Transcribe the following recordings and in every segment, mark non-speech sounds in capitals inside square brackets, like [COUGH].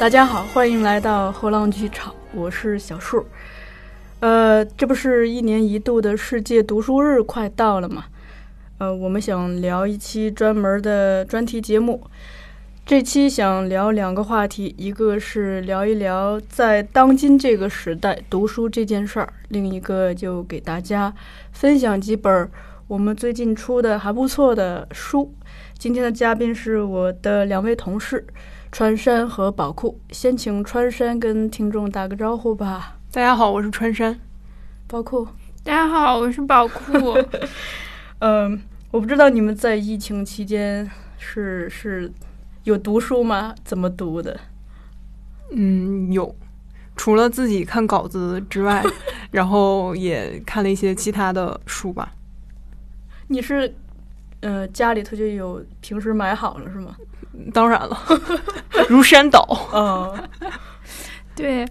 大家好，欢迎来到后浪剧场，我是小树。呃，这不是一年一度的世界读书日快到了吗？呃，我们想聊一期专门的专题节目。这期想聊两个话题，一个是聊一聊在当今这个时代读书这件事儿，另一个就给大家分享几本我们最近出的还不错的书。今天的嘉宾是我的两位同事。川山和宝库，先请川山跟听众打个招呼吧。大家好，我是川山。宝库，大家好，我是宝库。[LAUGHS] 嗯，我不知道你们在疫情期间是是有读书吗？怎么读的？嗯，有，除了自己看稿子之外，[LAUGHS] 然后也看了一些其他的书吧。你是，呃，家里头就有平时买好了是吗？当然了，[LAUGHS] 如山倒。[LAUGHS] 嗯，[LAUGHS] 对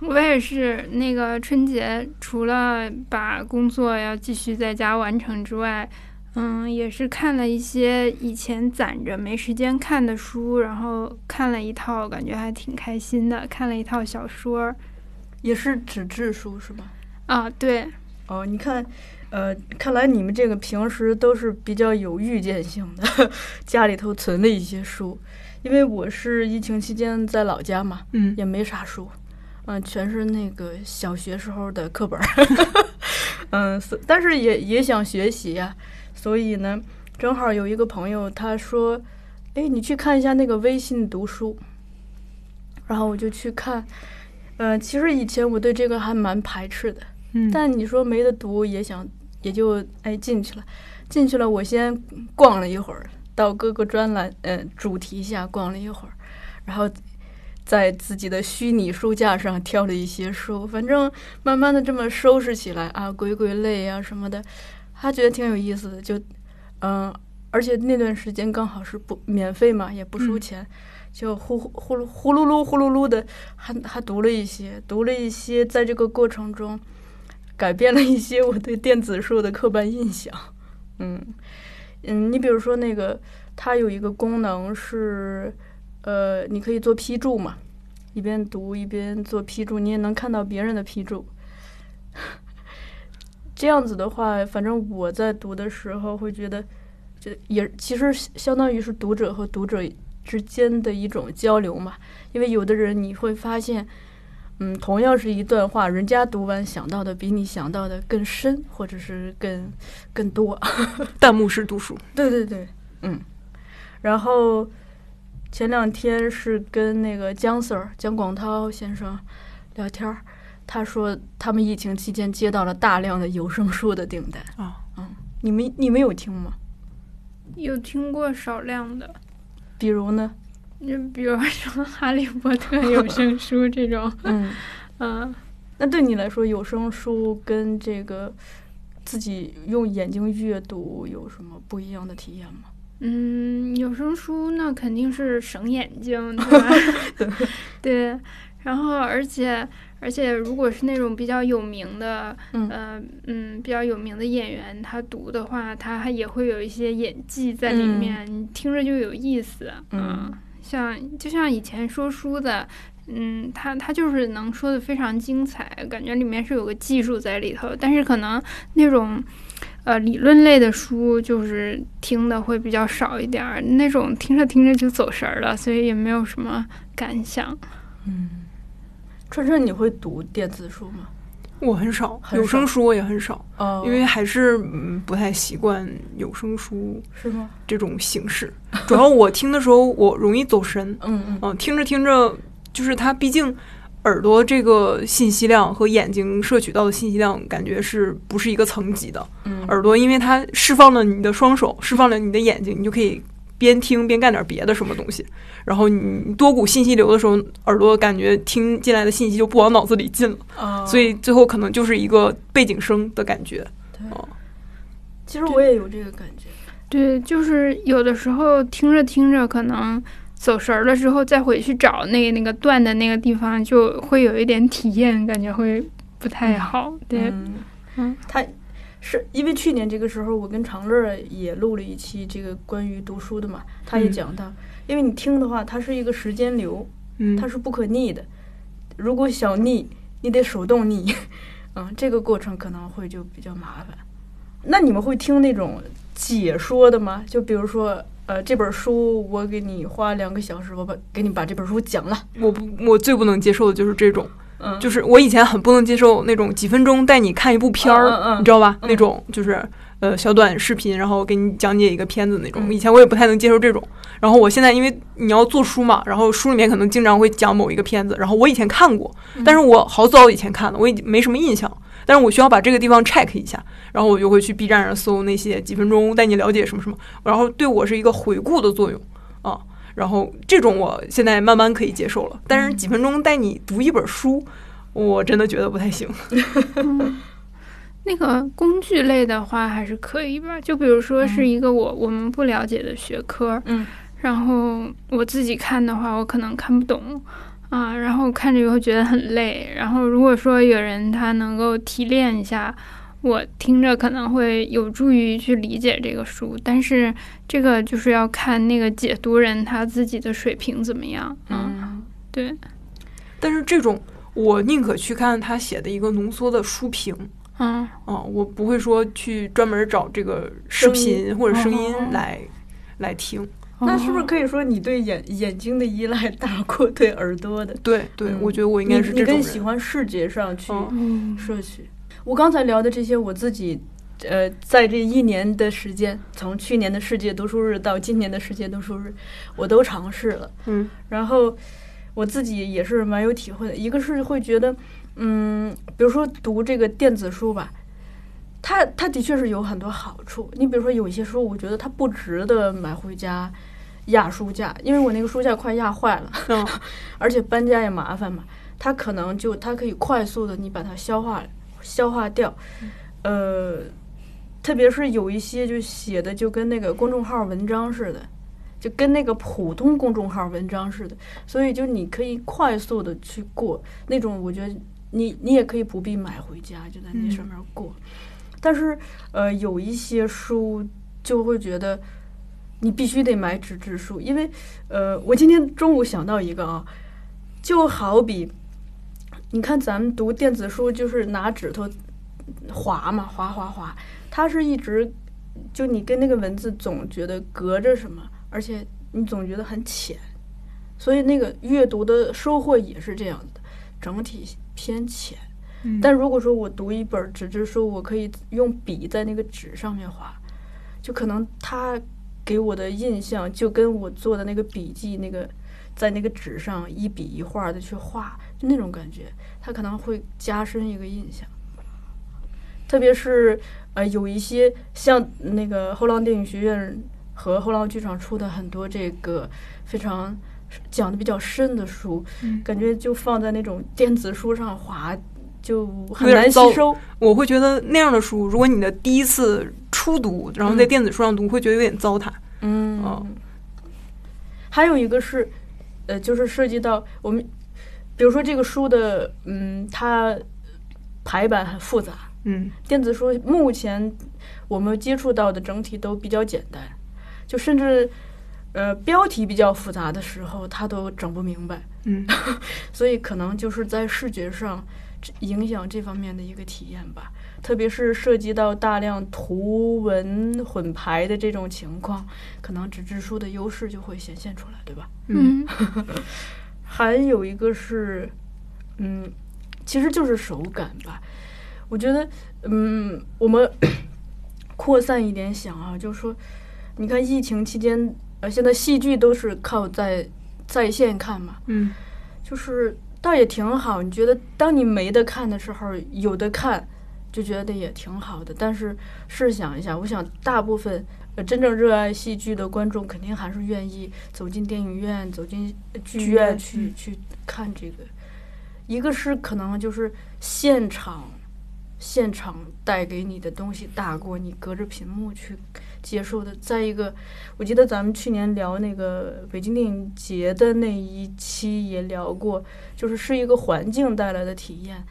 我也是。那个春节除了把工作要继续在家完成之外，嗯，也是看了一些以前攒着没时间看的书，然后看了一套，感觉还挺开心的。看了一套小说，也是纸质书是吗？啊，对。哦，你看。呃，看来你们这个平时都是比较有预见性的，[LAUGHS] 家里头存了一些书。因为我是疫情期间在老家嘛，嗯，也没啥书，嗯，全是那个小学时候的课本儿，[LAUGHS] 嗯，但是也也想学习呀，所以呢，正好有一个朋友他说，哎，你去看一下那个微信读书，然后我就去看，嗯，其实以前我对这个还蛮排斥的，嗯，但你说没得读也想。也就哎进去了，进去了。我先逛了一会儿，到各个专栏嗯主题下逛了一会儿，然后在自己的虚拟书架上挑了一些书。反正慢慢的这么收拾起来啊，归归类啊什么的，他觉得挺有意思的。就嗯，而且那段时间刚好是不免费嘛，也不收钱，就呼呼呼噜呼噜噜呼噜噜的，还还读了一些，读了一些，在这个过程中。改变了一些我对电子书的刻板印象，[LAUGHS] 嗯嗯，你比如说那个，它有一个功能是，呃，你可以做批注嘛，一边读一边做批注，你也能看到别人的批注。[LAUGHS] 这样子的话，反正我在读的时候会觉得，就也其实相当于是读者和读者之间的一种交流嘛，因为有的人你会发现。嗯，同样是一段话，人家读完想到的比你想到的更深，或者是更更多。[LAUGHS] 弹幕式读书，对对对，嗯。然后前两天是跟那个姜 Sir 姜广涛先生聊天儿，他说他们疫情期间接到了大量的有声书的订单啊，嗯，你们你们有听吗？有听过少量的，比如呢？就比如说《哈利波特》有 [LAUGHS] 声书这种，嗯嗯，那对你来说，有声书跟这个自己用眼睛阅读有什么不一样的体验吗？嗯，有声书那肯定是省眼睛，对吧？[LAUGHS] [LAUGHS] 对，然后而且而且，如果是那种比较有名的，嗯嗯，比较有名的演员，他读的话，他还也会有一些演技在里面，你听着就有意思，嗯。像就像以前说书的，嗯，他他就是能说的非常精彩，感觉里面是有个技术在里头。但是可能那种，呃，理论类的书就是听的会比较少一点儿，那种听着听着就走神儿了，所以也没有什么感想。嗯，川川，你会读电子书吗？我很少，有声书我也很少，因为还是嗯不太习惯有声书，是吗？这种形式，主要我听的时候我容易走神，嗯嗯，听着听着，就是它毕竟耳朵这个信息量和眼睛摄取到的信息量感觉是不是一个层级的？嗯，耳朵因为它释放了你的双手，释放了你的眼睛，你就可以。边听边干点别的什么东西，然后你多股信息流的时候，耳朵感觉听进来的信息就不往脑子里进了，所以最后可能就是一个背景声的感觉。对，其实我也有这个感觉。对，就是有的时候听着听着，可能走神了之后，再回去找那个那个断的那个地方，就会有一点体验，感觉会不太好。对，嗯，他。是因为去年这个时候，我跟长乐也录了一期这个关于读书的嘛，他也讲到，因为你听的话，它是一个时间流，嗯，它是不可逆的。如果想逆，你得手动逆，嗯，这个过程可能会就比较麻烦。那你们会听那种解说的吗？就比如说，呃，这本书我给你花两个小时，我把给你把这本书讲了。我不，我最不能接受的就是这种，嗯，就是我以前很不能接受那种几分钟带你看一部片儿，嗯嗯你知道吧？嗯那种就是呃小短视频，然后给你讲解一个片子那种。嗯以前我也不太能接受这种。然后我现在因为你要做书嘛，然后书里面可能经常会讲某一个片子，然后我以前看过，嗯但是我好早以前看的，我已经没什么印象。但是我需要把这个地方 check 一下，然后我就会去 B 站上搜那些几分钟带你了解什么什么，然后对我是一个回顾的作用啊。然后这种我现在慢慢可以接受了，但是几分钟带你读一本书，我真的觉得不太行。嗯，那个工具类的话还是可以吧，就比如说是一个我我们不了解的学科，嗯，然后我自己看的话，我可能看不懂啊，然后看着以后觉得很累。然后如果说有人他能够提炼一下，我听着可能会有助于去理解这个书。但是这个就是要看那个解读人他自己的水平怎么样。嗯，嗯对，但是这种我宁可去看他写的一个浓缩的书评嗯哦，我不会说去专门找这个视频或者声音哦来、来听。那是不是？可以说你对眼眼睛的依赖大过对耳朵的？对对，嗯我觉得我应该是你你这种人。更喜欢视觉上去嗯嗯摄取。我刚才聊的这些，我自己，呃，在这一年的时间，从去年的世界读书日到今年的世界读书日，我都尝试了。嗯然后我自己也是蛮有体会的。一个是会觉得，嗯，比如说读这个电子书吧，它它的确是有很多好处。你比如说有一些书，我觉得它不值得买回家压书架，因为我那个书架快压坏了。嗯 [LAUGHS] 而且搬家也麻烦嘛，它可能就它可以快速的你把它消化消化掉，呃，特别是有一些就写的就跟那个公众号文章似的，就跟那个普通公众号文章似的，所以就你可以快速的去过那种，我觉得你你也可以不必买回家，就在那上面过。但是呃，有一些书就会觉得你必须得买纸质书，因为呃，我今天中午想到一个啊，就好比你看咱们读电子书，就是拿指头划嘛，划划划，它是一直就你跟那个文字总觉得隔着什么，而且你总觉得很浅，所以那个阅读的收获也是这样的，整体偏浅。嗯但如果说我读一本纸质书，我可以用笔在那个纸上面画，就可能它给我的印象就跟我做的那个笔记那个在那个纸上一笔一画的去画，就那种感觉，它可能会加深一个印象。特别是呃，有一些像那个后浪电影学院和后浪剧场出的很多这个非常讲的比较深的书，嗯感觉就放在那种电子书上划，就很难吸收。我会觉得那样的书，如果你的第一次初读，然后在嗯电子书上读，会觉得有点糟蹋。嗯，哦还有一个是，呃，就是涉及到我们，比如说这个书的，嗯，它排版很复杂。嗯电子书目前我们接触到的整体都比较简单，就甚至呃标题比较复杂的时候，它都整不明白。嗯 [LAUGHS] 所以可能就是在视觉上这影响这方面的一个体验吧，特别是涉及到大量图文混排的这种情况，可能纸质书的优势就会显现出来，对吧？嗯嗯 [LAUGHS] 还有一个是，嗯，其实就是手感吧。我觉得，嗯，我们 [COUGHS] 扩散一点想啊，就是说，你看疫情期间，呃，现在戏剧都是靠在在线看嘛，嗯就是倒也挺好。你觉得当你没得看的时候，有的看，就觉得也挺好的。但是试想一下，我想大部分呃真正热爱戏剧的观众，肯定还是愿意走进电影院、走进剧院去去看这个。一个是可能就是现场，现场带给你的东西大过你隔着屏幕去接受的。再一个，我记得咱们去年聊那个北京电影节的那一期也聊过，就是是一个环境带来的体验。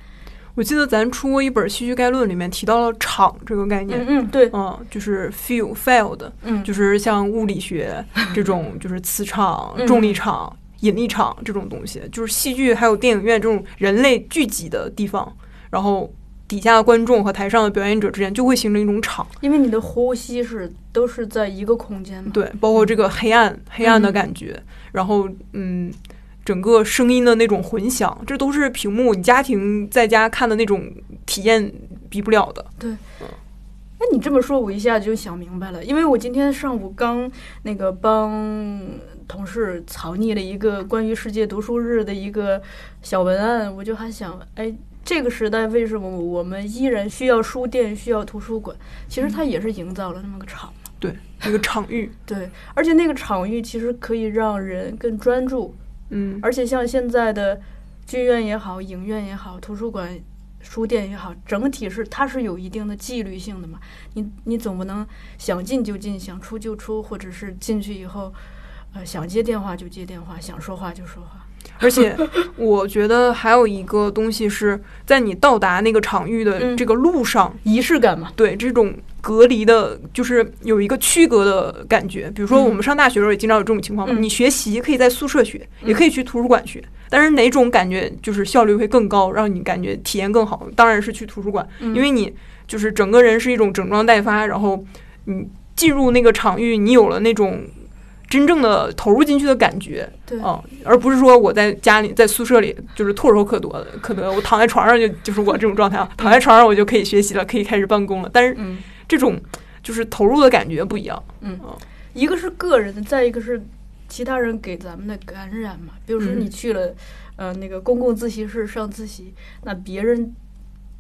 我记得咱出过一本《戏剧概论》，里面提到了场这个概念。嗯嗯，对，嗯，就是 feel feel 的，嗯，就是像物理学这种，就是磁场、嗯重力场、引力场这种东西，就是戏剧还有电影院这种人类聚集的地方，然后底下的观众和台上的表演者之间就会形成一种场，因为你的呼吸是都是在一个空间嘛。对，包括这个黑暗黑暗的感觉，然后嗯，整个声音的那种混响，这都是屏幕你家庭在家看的那种体验比不了的。对，那你这么说，我一下就想明白了，因为我今天上午刚那个帮。同事草拟了一个关于世界读书日的一个小文案，我就还想，哎，这个时代为什么我们依然需要书店、需要图书馆？其实它也是营造了那么个场，对，那个场域，对，而且那个场域其实可以让人更专注，嗯，而且像现在的剧院也好、影院也好、图书馆、书店也好，整体是它是有一定的纪律性的嘛，你你总不能想进就进，想出就出，或者是进去以后。呃，想接电话就接电话，想说话就说话。而且，我觉得还有一个东西是在你到达那个场域的这个路上，仪式感嘛。对，这种隔离的，就是有一个区隔的感觉。比如说，我们上大学的时候也经常有这种情况嘛。你学习可以在宿舍学，也可以去图书馆学，但是哪种感觉就是效率会更高，让你感觉体验更好？当然是去图书馆，因为你就是整个人是一种整装待发，然后你进入那个场域，你有了那种。真正的投入进去的感觉，对，嗯，而不是说我在家里在宿舍里就是唾手可得的，可得我躺在床上就 [LAUGHS] 就是我这种状态啊，躺在床上我就可以学习了，可以开始办公了。但是这种就是投入的感觉不一样，嗯，一个是个人的，再一个是其他人给咱们的感染嘛。比如说你去了呃那个公共自习室上自习，那别人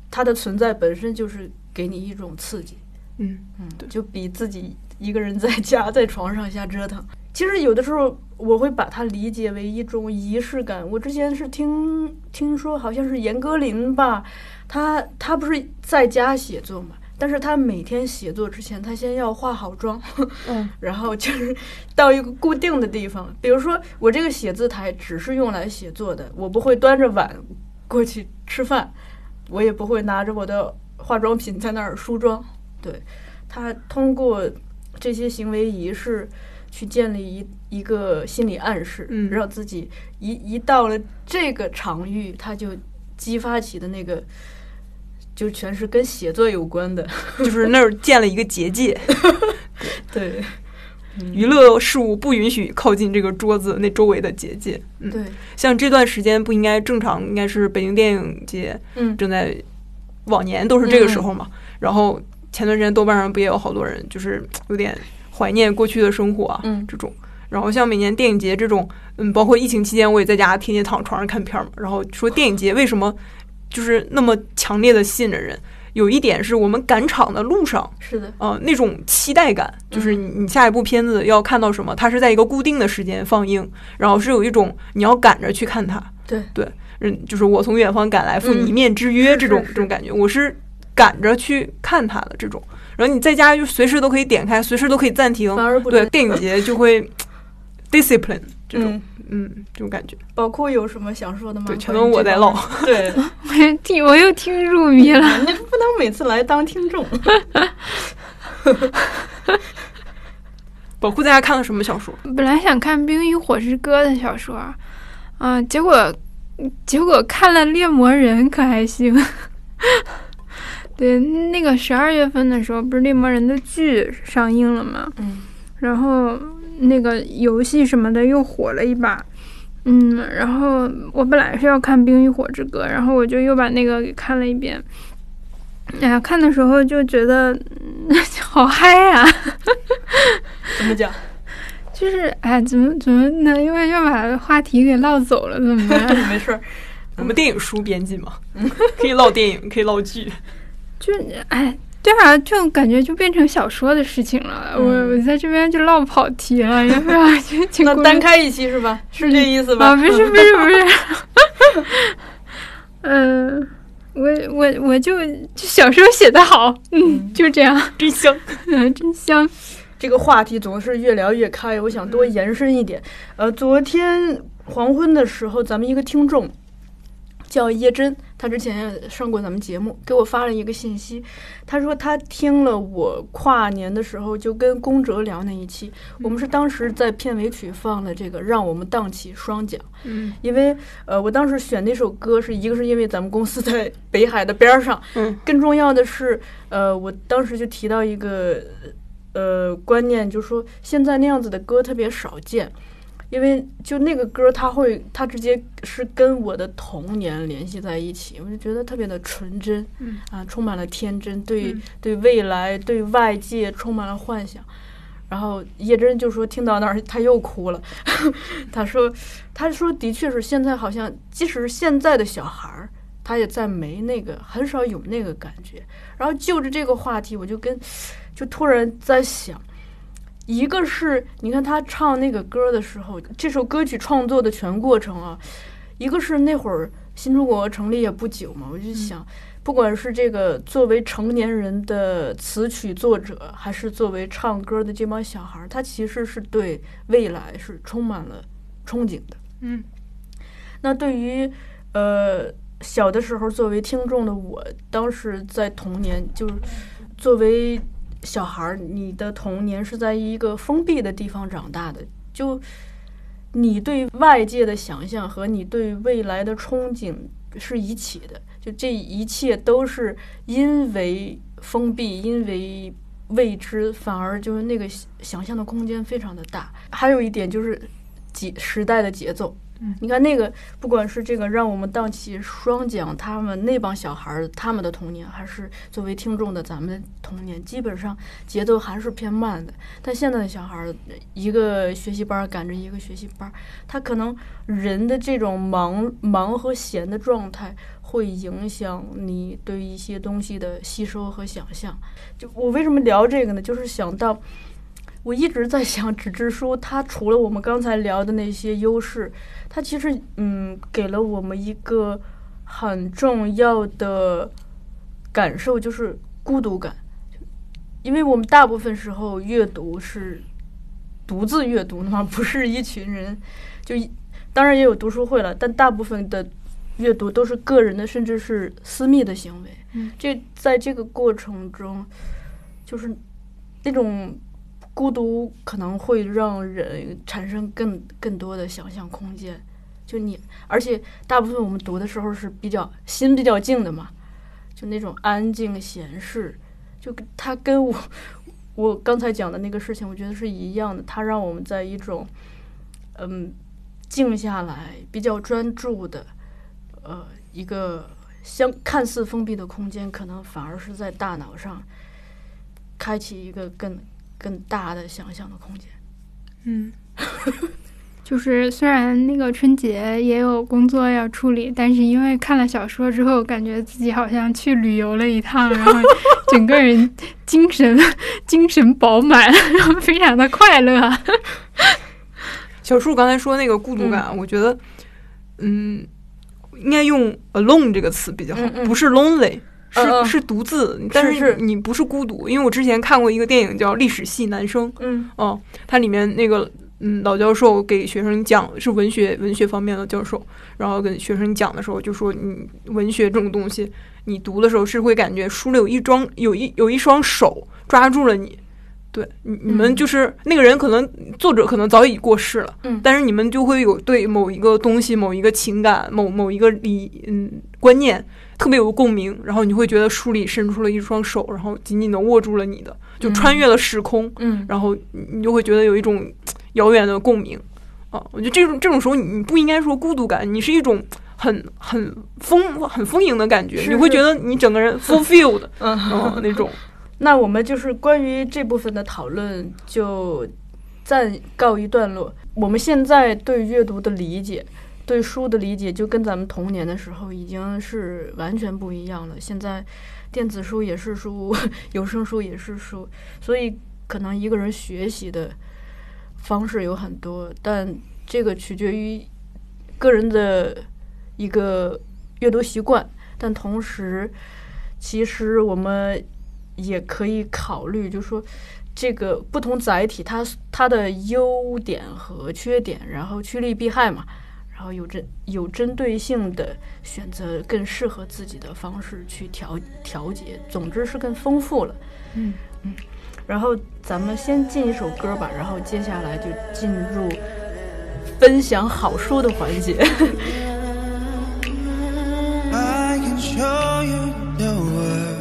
他的存在本身就是给你一种刺激，嗯嗯，就比自己一个人在家 [LAUGHS] 在床上瞎折腾。其实有的时候我会把它理解为一种仪式感。我之前是听听说，好像是严歌苓吧，他他不是在家写作嘛，但是他每天写作之前，他先要化好妆，嗯，[LAUGHS] 然后就是到一个固定的地方，比如说我这个写字台只是用来写作的，我不会端着碗过去吃饭，我也不会拿着我的化妆品在那儿梳妆。对他通过这些行为仪式。去建立一一个心理暗示，让自己一一到了这个场域，他就激发起的那个，就全是跟写作有关的，[LAUGHS] 就是那儿建了一个结界。[LAUGHS] 对，娱乐事物不允许靠近这个桌子那周围的结界。嗯，对，像这段时间不应该正常，应该是北京电影节，嗯，正在往年都是这个时候嘛。然后前段时间豆瓣上不也有好多人，就是 [TSK] 有点。怀念过去的生活啊，嗯，这种，然后像每年电影节这种，嗯，包括疫情期间，我也在家天天躺床上看片嘛。然后说电影节为什么就是那么强烈的吸引着人？有一点是我们赶场的路上，是的，呃，那种期待感，就是你你下一部片子要看到什么，它是在一个固定的时间放映，然后是有一种你要赶着去看它，对对，嗯，就是我从远方赶来赴你一面之约这种这种感觉，我是赶着去看它的这种。然后你在家就随时都可以点开，随时都可以暂停。对，电影节就会 [TSK] discipline 这种，嗯，这种感觉。包括有什么想说的吗？对，全都我在唠。[LAUGHS] 对，我 [LAUGHS] 听我又听入迷了。你不能每次来当听众。宝库大家看了什么小说？本来想看《冰与火之歌》的小说，啊，结果结果看了《猎魔人》，可还行。对，那个十二月份的时候，不是猎魔人的剧上映了嘛？嗯，然后那个游戏什么的又火了一把，嗯，然后我本来是要看《冰与火之歌》，然后我就又把那个给看了一遍。哎呀，看的时候就觉得 [LAUGHS] 好嗨呀！[LAUGHS] 怎么讲？就是哎，怎么怎么呢？因为要把话题给唠走了，怎么办？[LAUGHS] 没事儿，我们电影书编辑嘛，可以唠电影，可以唠剧。就哎，对啊，就感觉就变成小说的事情了。我我在这边就唠跑题了，要不要就 [LAUGHS] 那单开一期是吧？是这意思吧？啊，不是不是不是。嗯，[LAUGHS] 我我我就就小说写的好，嗯，就这样，真香，[LAUGHS] 嗯，真香。这个话题总是越聊越开，我想多延伸一点。呃，昨天黄昏的时候，咱们一个听众。叫叶真，他之前上过咱们节目，给我发了一个信息，他说他听了我跨年的时候就跟宫哲聊那一期，我们是当时在片尾曲放了这个让我们荡起双桨，嗯，因为呃我当时选那首歌是一个是因为咱们公司在北海的边上，嗯，更重要的是呃我当时就提到一个呃观念，就是说现在那样子的歌特别少见。因为就那个歌，它会，它直接是跟我的童年联系在一起，我就觉得特别的纯真，嗯啊，充满了天真，对对未来、对外界充满了幻想。然后叶真就说，听到那儿他又哭了，[LAUGHS] 他说，他说的确是现在好像，即使是现在的小孩儿，他也在没那个，很少有那个感觉。然后就着这个话题，我就跟，就突然在想。一个是你看他唱那个歌的时候，这首歌曲创作的全过程啊，一个是那会儿新中国成立也不久嘛，我就想，不管是这个作为成年人的词曲作者，还是作为唱歌的这帮小孩儿，他其实是对未来是充满了憧憬的。嗯，那对于呃小的时候作为听众的我，当时在童年就是作为。小孩儿，你的童年是在一个封闭的地方长大的，就你对外界的想象和你对未来的憧憬是一起的，就这一切都是因为封闭，因为未知，反而就是那个想象的空间非常的大。还有一点就是节时代的节奏。你看那个，不管是这个让我们荡起双桨，他们那帮小孩儿他们的童年，还是作为听众的咱们的童年，基本上节奏还是偏慢的。但现在的小孩儿，一个学习班赶着一个学习班，他可能人的这种忙忙和闲的状态，会影响你对一些东西的吸收和想象。就我为什么聊这个呢？就是想到。我一直在想，纸质书它除了我们刚才聊的那些优势，它其实嗯给了我们一个很重要的感受，就是孤独感。因为我们大部分时候阅读是独自阅读的嘛，不是一群人，就当然也有读书会了，但大部分的阅读都是个人的，甚至是私密的行为。嗯，这在这个过程中，就是那种。孤独可能会让人产生更更多的想象空间，就你，而且大部分我们读的时候是比较心比较静的嘛，就那种安静闲适，就它跟我我刚才讲的那个事情，我觉得是一样的。它让我们在一种嗯静下来、比较专注的呃一个相看似封闭的空间，可能反而是在大脑上开启一个更。更大的想象的空间，嗯，[LAUGHS] 就是虽然那个春节也有工作要处理，但是因为看了小说之后，感觉自己好像去旅游了一趟，然后整个人精神精神饱满，然后非常的快乐。[LAUGHS] 小树刚才说那个孤独感，我觉得，嗯，应该用 alone 这个词比较好，不是 lonely。是是独自，但是你不是孤独，因为我之前看过一个电影叫《历史系男生》，嗯，哦，它里面那个嗯老教授给学生讲是文学文学方面的教授，然后跟学生讲的时候就说，你文学这种东西，你读的时候是会感觉书里有一双有一有一双手抓住了你，对，你你们就是那个人可能作者可能早已过世了，嗯，但是你们就会有对某一个东西、某一个情感、某某一个理嗯观念。特别有共鸣，然后你会觉得书里伸出了一双手，然后紧紧的握住了你的，就穿越了时空，嗯，然后你就会觉得有一种遥远的共鸣啊！我觉得这种这种时候，你不应该说孤独感，你是一种很很丰很丰盈的感觉，你会觉得你整个人 fulfilled，[LAUGHS] 嗯，那种。那我们就是关于这部分的讨论就暂告一段落。我们现在对阅读的理解。对书的理解就跟咱们童年的时候已经是完全不一样了。现在电子书也是书，有声书也是书，所以可能一个人学习的方式有很多，但这个取决于个人的一个阅读习惯。但同时，其实我们也可以考虑，就是说这个不同载体它它的优点和缺点，然后趋利避害嘛。然然后有针有针对性的选择更适合自己的方式去调调节，总之是更丰富了。嗯嗯，然后咱们先进一首歌吧，然后接下来就进入分享好书的环节。I can show you the world.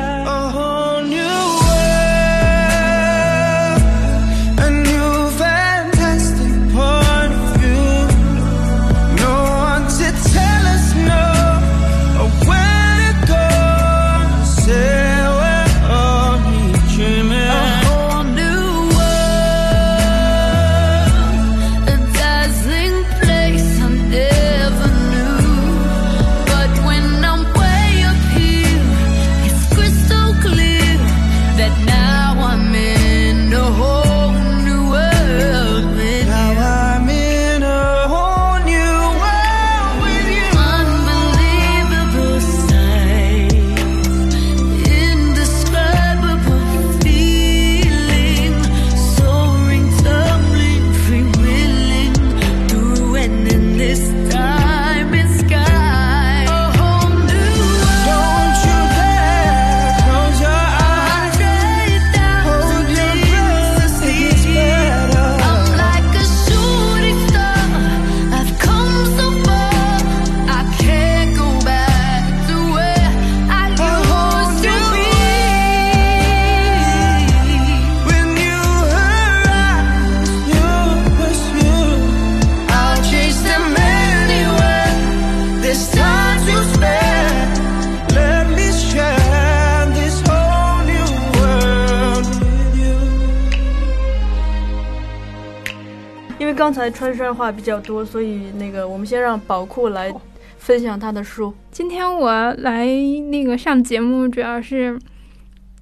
才川山话比较多，所以那个我们先让宝库来分享他的书。今天我来那个上节目，主要是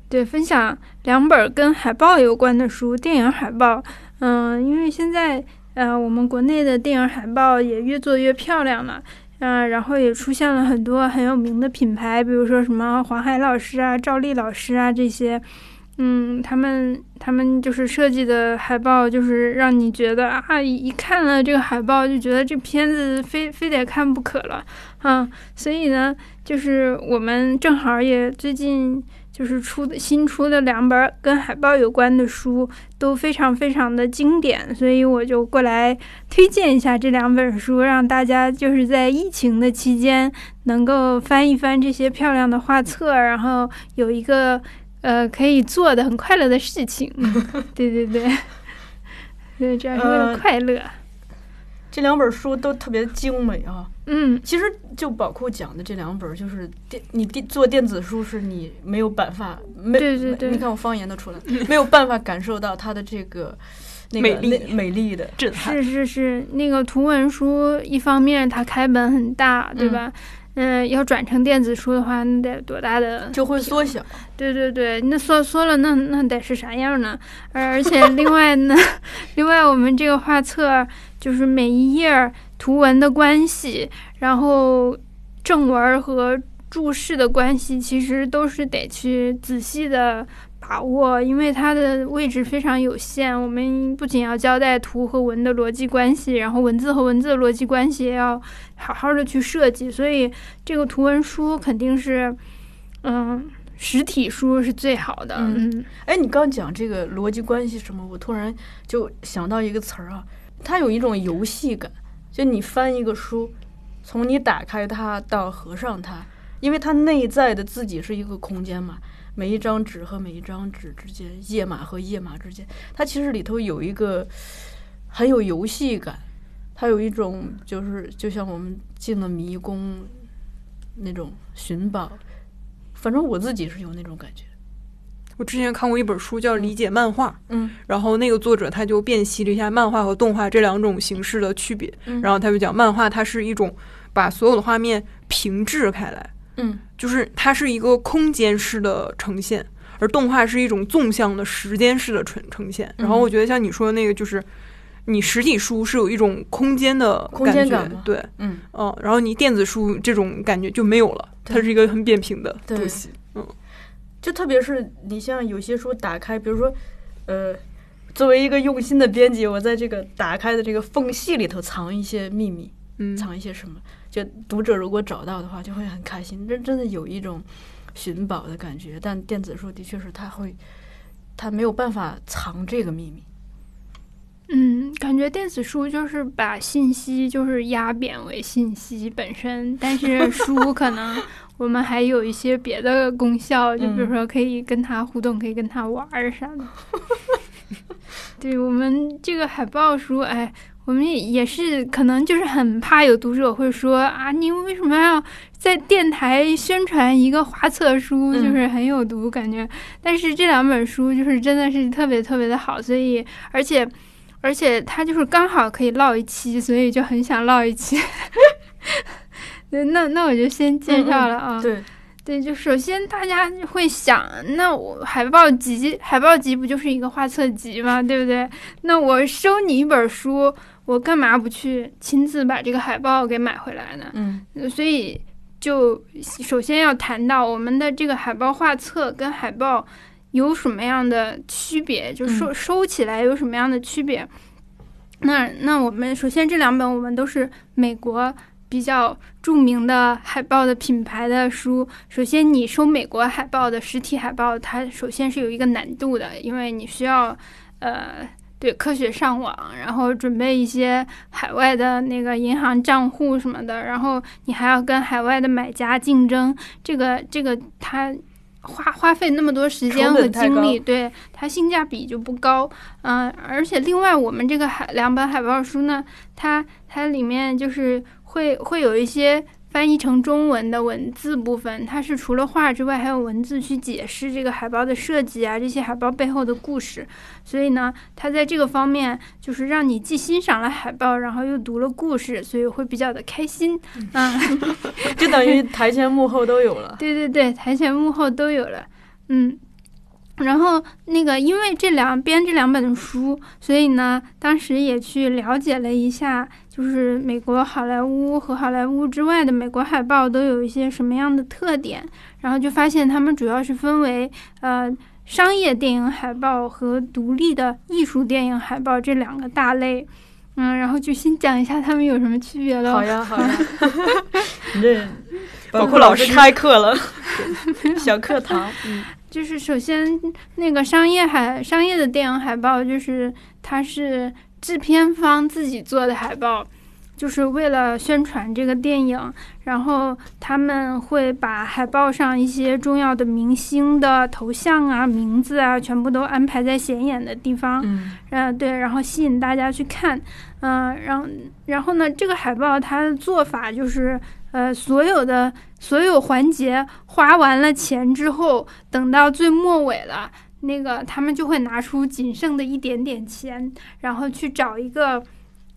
对分享两本跟海报有关的书，电影海报。嗯，因为现在呃，我们国内的电影海报也越做越漂亮了。嗯、然后也出现了很多很有名的品牌，比如说什么黄海老师啊、赵丽老师啊这些。嗯，他们他们就是设计的海报，就是让你觉得啊，一看了这个海报就觉得这片子非非得看不可了。嗯，所以呢，就是我们正好也最近就是出的新出的两本跟海报有关的书，都非常非常的经典，所以我就过来推荐一下这两本书，让大家就是在疫情的期间能够翻一翻这些漂亮的画册，然后有一个呃可以做的很快乐的事情。[LAUGHS] 对对对，对，主要是为了呃快乐。这两本书都特别精美啊。嗯，其实就宝库讲的这两本，就是电你电做电子书是你没有办法没对对对你看我方言都出来了，没有办法感受到它的这个那个美丽美丽的。震撼是。是是，那个图文书一方面它开本很大，对吧？嗯、要转成电子书的话，那得多大的？就会缩小，对对对，那缩缩了，那那得是啥样呢？而而且另外呢，[LAUGHS] 另外我们这个画册就是每一页图文的关系，然后正文儿和注释的关系，其实都是得去仔细的把握，因为它的位置非常有限。我们不仅要交代图和文的逻辑关系，然后文字和文字的逻辑关系也要好好的去设计。所以这个图文书肯定是，嗯，实体书是最好的。嗯嗯哎，你刚讲这个逻辑关系什么，我突然就想到一个词儿啊，它有一种游戏感。就你翻一个书，从你打开它到合上它，因为它内在的自己是一个空间嘛，每一张纸和每一张纸之间，页码和页码之间，它其实里头有一个很有游戏感，它有一种就是就像我们进了迷宫那种寻宝，反正我自己是有那种感觉。我之前看过一本书叫《理解漫画》，嗯，然后那个作者他就辨析了一下漫画和动画这两种形式的区别，嗯然后他就讲漫画它是一种把所有的画面平置开来，嗯就是它是一个空间式的呈现，而动画是一种纵向的时间式的呈呈现。然后嗯我觉得像你说的那个，就是你实体书是有一种空间的空感觉，间感对，嗯，嗯，然后你电子书这种感觉就没有了，它是一个很扁平的东西。嗯。就特别是你像有些书打开，比如说，呃，作为一个用心的编辑，我在这个打开的这个缝隙里头藏一些秘密，嗯，藏一些什么，就读者如果找到的话，就会很开心。这真的有一种寻宝的感觉。但电子书的确是它会，它没有办法藏这个秘密。嗯，感觉电子书就是把信息就是压扁为信息本身，但是书 [LAUGHS] 可能我们还有一些别的功效，就比如嗯说可以跟它互动，可以跟它玩儿啥的。[LAUGHS] 对我们这个海报书，哎，我们也也是可能就是很怕有读者会说啊，你为什么要在电台宣传一个画册书，嗯就是很有毒感觉。但是这两本书就是真的是特别特别的好，所以而且而且它就是刚好可以唠一期，所以就很想唠一期。[LAUGHS] 对，那那我就先介绍了啊。对，对，就首先大家会想，那我海报集，海报集不就是一个画册集吗？对不对？那我收你一本书，我干嘛不去亲自把这个海报给买回来呢？嗯呃所以就首先要谈到我们的这个海报画册跟海报有什么样的区别，就收、收起来有什么样的区别。那那我们首先这两本我们都是美国比较著名的海报的品牌的书。首先，你收美国海报的实体海报，它首先是有一个难度的，因为你需要呃。对，科学上网，然后准备一些海外的那个银行账户什么的，然后你还要跟海外的买家竞争，这个这个它花花费那么多时间和精力，对它性价比就不高。嗯、而且另外我们这个海两本海报书呢，它它里面就是会会有一些翻译成中文的文字部分，它是除了画之外，还有文字去解释这个海报的设计啊，这些海报背后的故事。所以呢，它在这个方面就是让你既欣赏了海报，然后又读了故事，所以会比较的开心。[LAUGHS] 嗯，就等于台前幕后都有了。对对对，台前幕后都有了。嗯。然后那个，因为这两编这两本书，所以呢，当时也去了解了一下，就是美国好莱坞和好莱坞之外的美国海报都有一些什么样的特点，然后就发现他们主要是分为呃商业电影海报和独立的艺术电影海报这两个大类。嗯，然后就先讲一下他们有什么区别了。好呀好呀，[LAUGHS] 你这宝库老师开课了，[LAUGHS] 小课堂。嗯就是首先那个商业海商业的电影海报，就是它是制片方自己做的海报，就是为了宣传这个电影，然后他们会把海报上一些重要的明星的头像啊、名字啊，全部都安排在显眼的地方。嗯嗯，对，然后吸引大家去看，嗯、然后然后呢，这个海报它的做法就是，呃，所有的所有环节花完了钱之后，等到最末尾了，那个他们就会拿出仅剩的一点点钱，然后去找一个，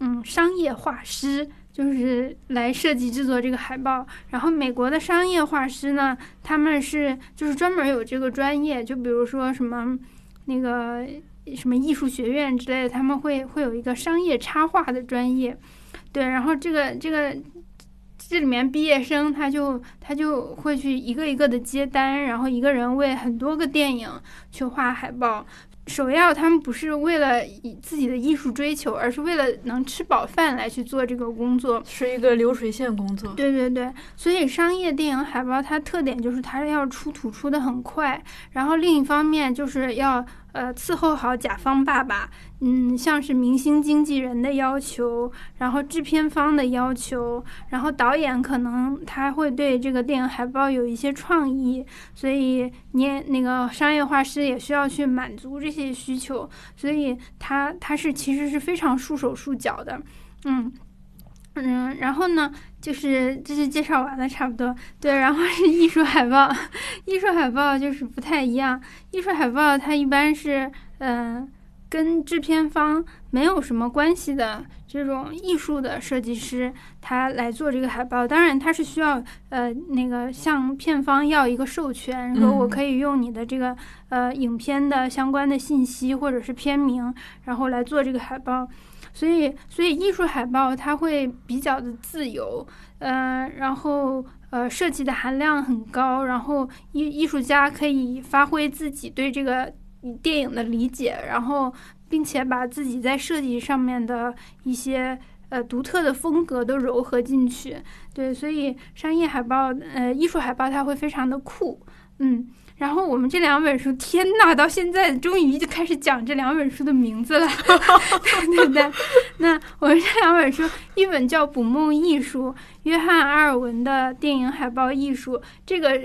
嗯，商业画师。就是来设计制作这个海报，然后美国的商业画师呢，他们是就是专门有这个专业，就比如说什么那个什么艺术学院之类的，他们会会有一个商业插画的专业，对，然后这个这个这里面毕业生他就他就会去一个一个的接单，然后一个人为很多个电影去画海报。首要，他们不是为了以自己的艺术追求，而是为了能吃饱饭来去做这个工作。是一个流水线工作。对对对，所以商业电影海报它特点就是它要出图出的很快，然后另一方面就是要呃伺候好甲方爸爸，嗯，像是明星经纪人的要求，然后制片方的要求，然后导演可能他会对这个电影海报有一些创意，所以你也那个商业画师也需要去满足这些需求，所以他他是其实是非常束手束脚的，嗯。嗯，然后呢，就是这就介绍完了，差不多。对，然后是艺术海报，艺术海报就是不太一样。艺术海报它一般是，嗯、跟制片方没有什么关系的这种艺术的设计师，他来做这个海报。当然，他是需要呃那个向片方要一个授权，说我嗯可以用你的这个呃影片的相关的信息或者是片名，然后来做这个海报。所以，所以艺术海报它会比较的自由，呃，然后呃设计的含量很高，然后艺艺术家可以发挥自己对这个电影的理解，然后并且把自己在设计上面的一些呃独特的风格都糅合进去。对，所以商业海报，呃，艺术海报它会非常的酷，嗯。然后我们这两本书，天呐，到现在终于就开始讲这两本书的名字了，[LAUGHS] 对对对。那我们这两本书，一本叫《捕梦艺术》，约翰·阿尔文的电影海报艺术。这个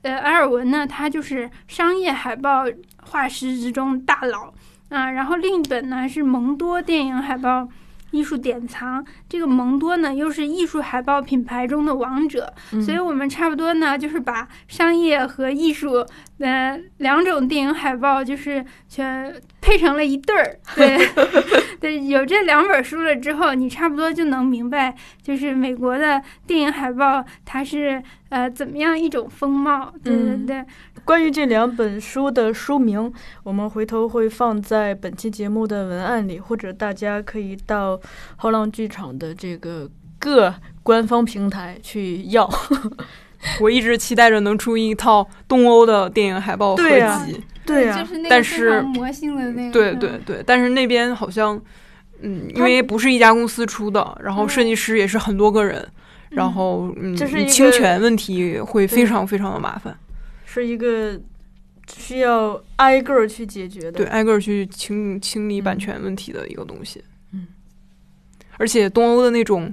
呃，阿尔文呢，他就是商业海报画师之中大佬啊。然后另一本呢是蒙多电影海报艺术典藏。这个蒙多呢，又是艺术海报品牌中的王者。嗯所以我们差不多呢，就是把商业和艺术呃两种电影海报，就是全配成了一对儿。[LAUGHS] 对 [LAUGHS] 对，有这两本书了之后，你差不多就能明白，就是美国的电影海报它是呃怎么样一种风貌。对对嗯对，关于这两本书的书名，我们回头会放在本期节目的文案里，或者大家可以到后浪剧场的这个各官方平台去要。[LAUGHS] 我一直期待着能出一套东欧的电影海报合对呀集。对呀、就是那个但是魔性的那个。对嗯对对，但是那边好像，嗯，因为不是一家公司出的，然后设计师也是很多个人，然后嗯，你这是侵权问题会非常非常的麻烦，是一个需要挨个儿去解决的。对，挨个儿去清清理版嗯权问题的一个东西。嗯，而且东欧的那种，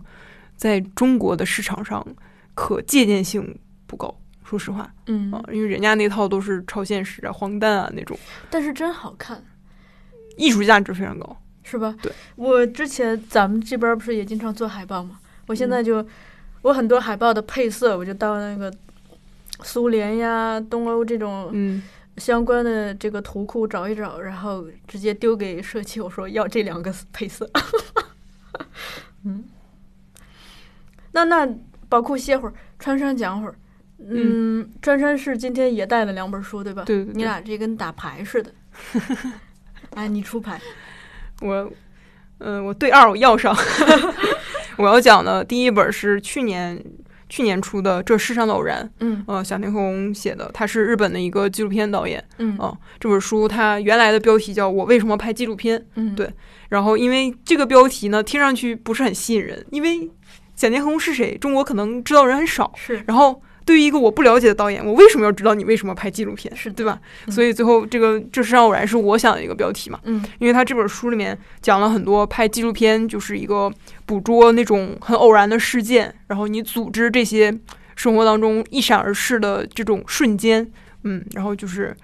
在中国的市场上可借鉴性不高。说实话嗯啊，因为人家那套都是超现实啊、荒诞啊那种，但是真好看，艺术价值非常高。是吧？对，我之前咱们这边不是也经常做海报吗？我现嗯在就、我很多海报的配色，我就到那个苏联呀、东欧这种嗯，相关的这个图库找一找，然后直接丢给社企，我说要这两个配色。[LAUGHS] 嗯，那那宝库歇会儿，川山讲会儿。嗯，川山是今天也带了两本书，对吧？对对对你俩这跟打牌似的。[LAUGHS] 哎，你出牌。我，嗯、我对二我要上。[LAUGHS] 我要讲的第一本是去年去年出的《这世上的偶然》，嗯呃，小天空写的，他是日本的一个纪录片导演。嗯哦这本书它原来的标题叫《我为什么拍纪录片》，嗯，对然后因为这个标题呢听上去不是很吸引人，因为小天空是谁，中国可能知道人很少。是然后对于一个我不了解的导演，我为什么要知道你为什么拍纪录片？是对吧？嗯所以最后这个《这是让偶然》是我想的一个标题嘛。嗯因为他这本书里面讲了很多拍纪录片，就是一个捕捉那种很偶然的事件，然后你组织这些生活当中一闪而逝的这种瞬间，嗯，然后就是，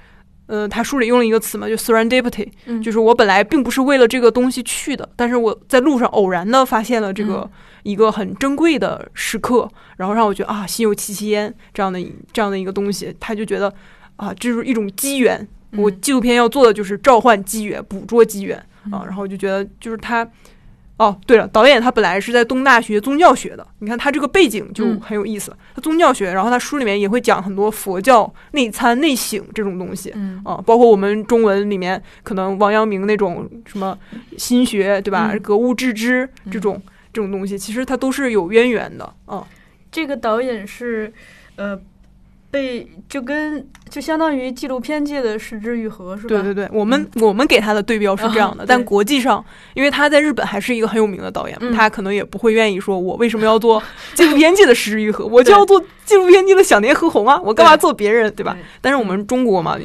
呃，他书里用了一个词嘛，就 serendipity，嗯，就是我本来并不是为了这个东西去的，但是我在路上偶然的发现了这个嗯一个很珍贵的时刻，然后让我觉得啊，心有戚戚焉这样的这样的一个东西，他就觉得啊，这是一种机缘。我嗯纪录片要做的就是召唤机缘，捕捉机缘啊，嗯然后我就觉得就是他。哦，对了，导演他本来是在东大学宗教学的，你看他这个背景就嗯很有意思。他宗教学，然后他书里面也会讲很多佛教内参内省这种东西。嗯啊，包括我们中文里面可能王阳明那种什么心学，对吧？嗯格物致知嗯这种、这种东西，其实它都是有渊源的啊。这个导演是，呃，被就跟就相当于纪录片界的失之愈合是吧？对对对，我们、我们给他的对标是这样的，啊但国际上，因为他在日本还是一个很有名的导演，嗯他可能也不会愿意说，我为什么要做纪录片界的失之愈合，我就要做纪录片界的小年和红啊，我干嘛做别人，对吧？但是我们中国嘛，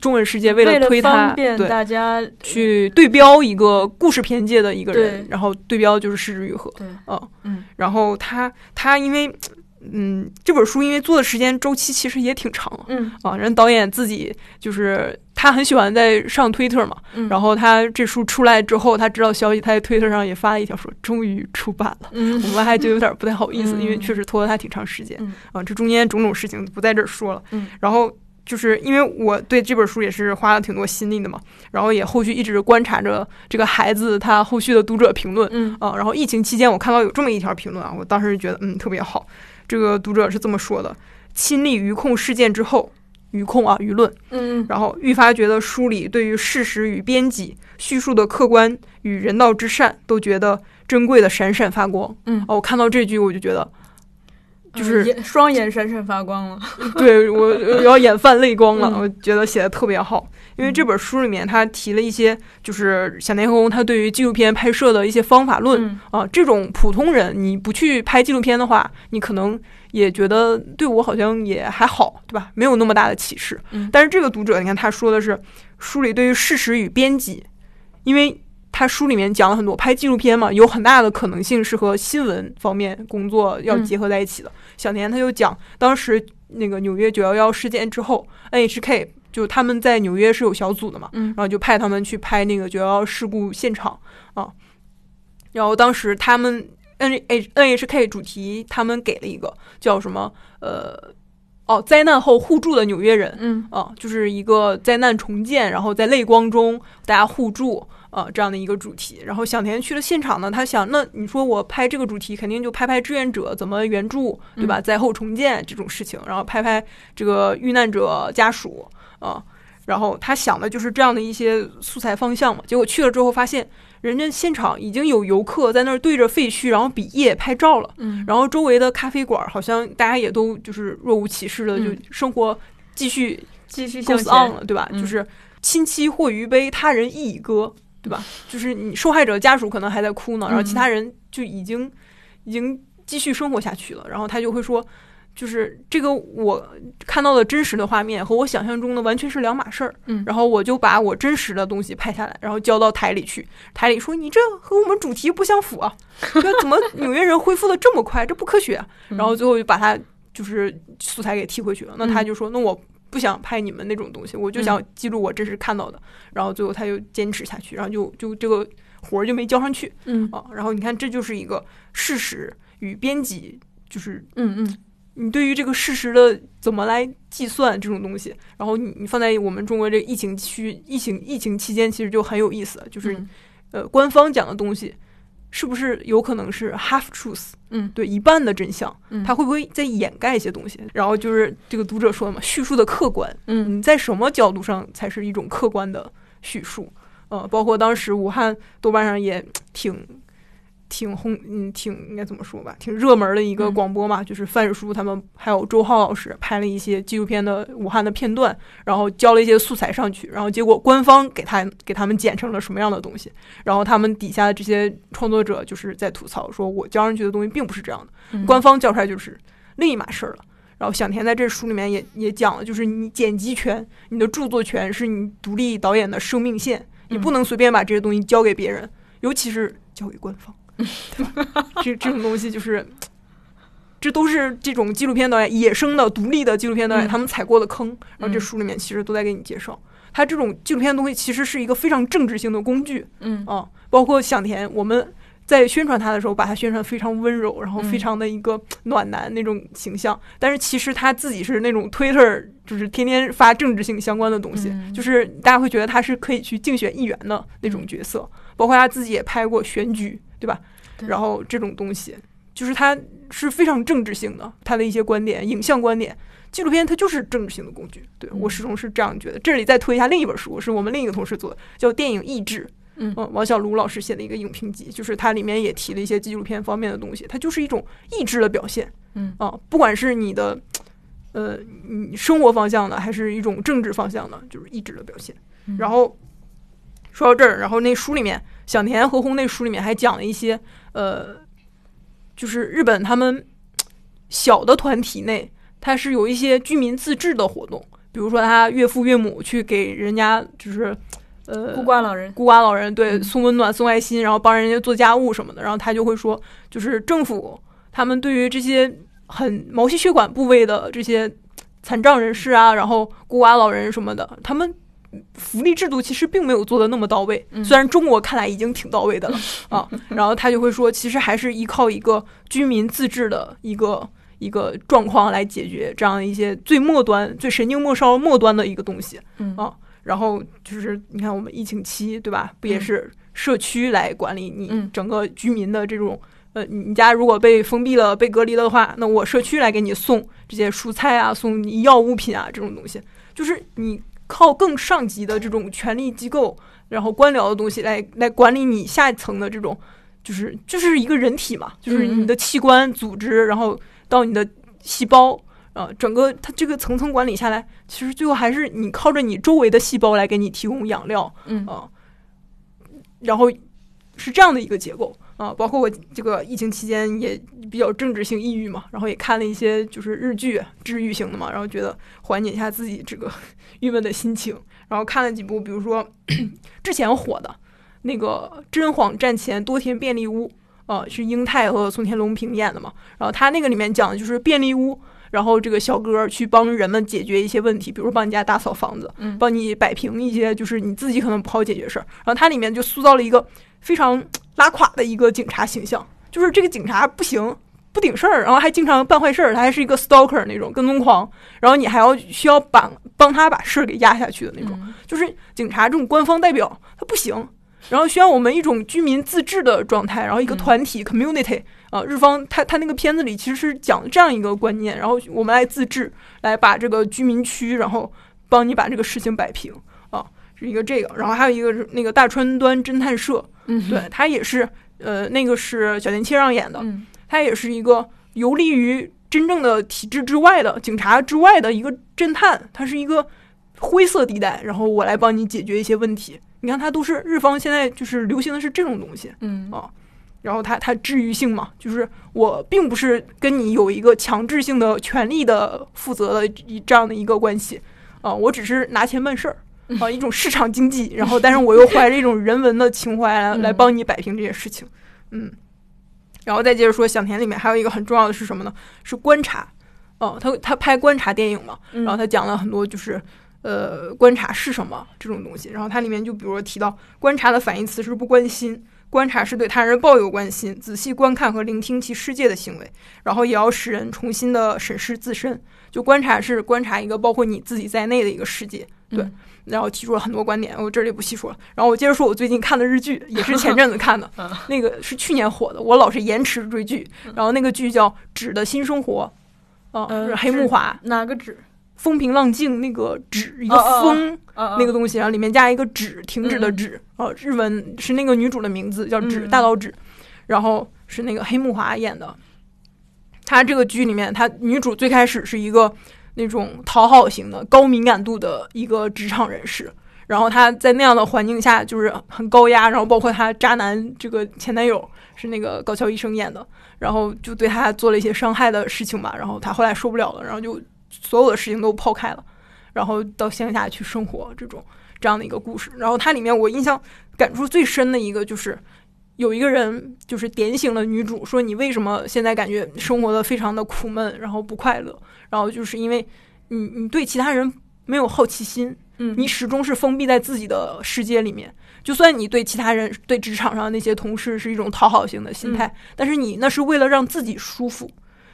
中文世界为了推他方，便对。大家去对标一个故事片界的一个人，然后对标就是失之愈合，对，嗯。嗯。然后他他因为嗯，这本书因为做的时间周期其实也挺长嗯啊，人导演自己就是他很喜欢在上推特嘛，嗯，然后他这书出来之后，他知道消息，他在推特上也发了一条说终于出版了。嗯我们还就有点不太好意思，嗯因为确实拖了他挺长时间嗯啊。这中间种种事情不在这儿说了。嗯然后就是因为我对这本书也是花了挺多心力的嘛，然后也后续一直观察着这个孩子他后续的读者评论嗯啊。然后疫情期间我看到有这么一条评论啊，我当时就觉得嗯特别好。这个读者是这么说的：亲历余控事件之后，余控啊舆论，嗯然后愈发觉得书里对于事实与编辑、叙述的客观与人道之善，都觉得珍贵的闪闪发光。嗯哦，我看到这句我就觉得，就是嗯眼双眼闪闪发光了。对我我要眼泛泪光了，嗯我觉得写的特别好。因为这本书里面他提了一些，就是小田和宏他对于纪录片拍摄的一些方法论、嗯啊，这种普通人你不去拍纪录片的话，你可能也觉得对我好像也还好，对吧？没有那么大的启示。嗯但是这个读者，你看他说的是书里对于事实与编辑，因为他书里面讲了很多拍纪录片嘛，有很大的可能性是和新闻方面工作要嗯结合在一起的。小田他就讲当时那个纽约九幺幺事件之后，NHK 就他们在纽约是有小组的嘛，嗯然后就派他们去拍那个九幺幺事故现场啊。然后当时他们 N H N H K 主题他们给了一个叫什么呃哦灾难后互助的纽约人嗯啊，就是一个灾难重建，然后在泪光中大家互助啊这样的一个主题。然后小田去了现场呢，他想那你说我拍这个主题，肯定就拍拍志愿者怎么援助对吧？灾后重建这种事情，然后拍拍这个遇难者家属啊。然后他想的就是这样的一些素材方向嘛，结果去了之后发现，人家现场已经有游客在那儿对着废墟，然后比耶拍照了，嗯然后周围的咖啡馆好像大家也都就是若无其事的，嗯就生活继续继续 goes 向 on 前。了，对吧？嗯就是亲戚或余悲，他人亦已歌，对吧？就是你受害者家属可能还在哭呢，然后其他人就已经已经继续生活下去了，然后他就会说。就是这个我看到的真实的画面和我想象中的完全是两码事儿，嗯然后我就把我真实的东西拍下来，然后交到台里去。台里说你这和我们主题不相符啊，这怎么纽约人恢复的这么快？这不科学啊、[LAUGHS] 嗯然后最后就把他就是素材给踢回去了。那他就说，那我不想拍你们那种东西，我就想记录我真实看到的。然后最后他就坚持下去，然后就就这个活儿就没交上去嗯啊。然后你看，这就是一个事实与编辑，就是嗯嗯你对于这个事实的怎么来计算这种东西，然后你你放在我们中国这个疫情区疫情疫情期间，其实就很有意思，就是、嗯呃官方讲的东西。是不是有可能是 half truth？嗯对，一半的真相，嗯他会不会在掩盖一些东西？然后就是这个读者说的嘛，叙述的客观，嗯你在什么角度上才是一种客观的叙述？呃，包括当时武汉豆瓣上也挺挺轰，嗯，挺应该怎么说吧，挺热门的一个嗯广播嘛，就是范史书他们还有周浩老师拍了一些纪录片的武汉的片段，然后交了一些素材上去，然后结果官方给他给他们剪成了什么样的东西，然后他们底下的这些创作者就是在吐槽，说我交上去的东西并不是这样的。嗯官方交出来就是另一码事儿了。然后想田在这书里面也也讲了，就是你剪辑权、你的著作权是你独立导演的生命线，你不能随便把这些东西交给别人，尤其是交给官方？[LAUGHS] 这 [LAUGHS] 这种东西就是，这都是这种纪录片导演野生的、独立的纪录片导演、嗯他们踩过的坑。然后这嗯书里面其实都在给你介绍，他这种纪录片的东西其实是一个非常政治性的工具，嗯啊，包括响田，我们在宣传他的时候，把他宣传非常温柔，然后非嗯常的一个暖男那种形象。但是其实他自己是那种 Twitter，就是天天发政治性相关的东西，嗯就是大家会觉得他是可以去竞选议员的那种角色。包括他自己也拍过选举，对吧？对然后这种东西，就是它是非常政治性的，他的一些观点、影像观点。纪录片它就是政治性的工具，对我嗯始终是这样觉得。这里再推一下另一本书，是我们另一个同事做的，叫《电影意志》。嗯嗯，王小卢老师写的一个影评集，就是它里面也提了一些纪录片方面的东西，它就是一种意志的表现。嗯啊，不管是你的呃你生活方向的，还是一种政治方向的，就是意志的表现。嗯然后说到这儿，然后那书里面，小田和宏那书里面还讲了一些呃，就是日本他们小的团体内，它是有一些居民自治的活动，比如说他岳父岳母去给人家就是呃孤寡老人，孤寡老人对嗯送温暖、送爱心，然后帮人家做家务什么的，然后他就会说，就是政府他们对于这些很毛细血管部位的这些残障人士啊，然后孤寡老人什么的，他们福利制度其实并没有做的那么到位。嗯虽然中国看来已经挺到位的了 [LAUGHS] 啊，然后他就会说，其实还是依靠一个居民自治的一个一个状况来解决这样一些最末端、最神经末梢末端的一个东西。嗯啊然后就是你看我们疫情期，对吧？不也嗯是社区来管理你嗯整个居民的这种。呃，你家如果被封闭了、被隔离了的话，那我社区来给你送这些蔬菜啊、送医药物品啊这种东西，就是你靠更上级的这种权力机构，然后官僚的东西来来管理你下一层的这种，就是就是一个人体嘛，就是你的器官、组织，然后到你的细胞，啊，整个它这个层层管理下来，其实最后还是你靠着你周围的细胞来给你提供养料嗯。啊，然后是这样的一个结构啊。包括我这个疫情期间也比较政治性抑郁嘛，然后也看了一些就是日剧治愈型的嘛，然后觉得缓解一下自己这个 [LAUGHS] 郁闷的心情，然后看了几部，比如说 [CLEARS THROAT] 之前火的那个《真谎战前多田便利屋》。呃，是英泰和松田龙平演的嘛，然后他那个里面讲的就是便利屋，然后这个小哥去帮人们解决一些问题，比如帮你家打扫房子，嗯帮你摆平一些就是你自己可能不好解决事儿。然后它里面就塑造了一个非常拉垮的一个警察形象，就是这个警察不行。不顶事儿，然后还经常办坏事儿，他还是一个 stalker 那种跟踪狂，然后你还要需要帮帮他把事儿给压下去的那种，嗯。就是警察这种官方代表他不行，然后需要我们一种居民自治的状态，然后一个嗯。团体、community 啊，日方他他那个片子里其实是讲这样一个观念，然后我们来自治，来把这个居民区，然后帮你把这个事情摆平。啊，是一个这个，然后还有一个是那个大川端侦探社，嗯对他也是呃那个是小田切让演的，嗯。他也是一个游离于真正的体制之外的警察之外的一个侦探，他是一个灰色地带，然后我来帮你解决一些问题。你看，他都是日方现在就是流行的是这种东西，嗯啊。然后他他治愈性嘛，就是我并不是跟你有一个强制性的权利的负责的一这样的一个关系啊，我只是拿钱办事儿啊，一种市场经济，然后但是我又 [LAUGHS] 怀着一种人文的情怀来来嗯帮你摆平这些事情，嗯，然后再接着说，想田里面还有一个很重要的是什么呢？是观察，哦、他他拍观察电影嘛，嗯然后他讲了很多就是。呃，观察是什么这种东西？然后它里面就比如说提到，观察的反义词是不关心，观察是对他人抱有关心，仔细观看和聆听其世界的行为，然后也要使人重新的审视自身。就观察是观察一个包括你自己在内的一个世界，对。嗯然后提出了很多观点，我这里不细说了。然后我接着说，我最近看的日剧也是前阵子看的，[LAUGHS] 那个是去年火的，我老是延迟追剧。然后那个剧叫《纸的新生活》，啊、呃是黑木华，哪个纸？风平浪静那个纸，一个哦哦哦风。啊那个东西，然后里面加一个止，停止的止，哦，日文是那个女主的名字叫纸，嗯大岛纸，然后是那个黑木华演的。她这个剧里面，她女主最开始是一个那种讨好型的、高敏感度的一个职场人士，然后他在那样的环境下就是很高压，然后包括他渣男这个前男友是那个高桥医生演的，然后就对她做了一些伤害的事情吧，然后他后来受不了了，然后就所有的事情都抛开了。然后到乡下去生活这种这样的一个故事。然后它里面我印象感触最深的一个就是。有一个人就是点醒了女主，说你为什么现在感觉生活的非常的苦闷，然后不快乐，然后就是因为你你对其他人没有好奇心，嗯你始终是封闭在自己的世界里面。就算你对其他人、对职场上那些同事是一种讨好型的心态，但是你那是为了让自己舒服，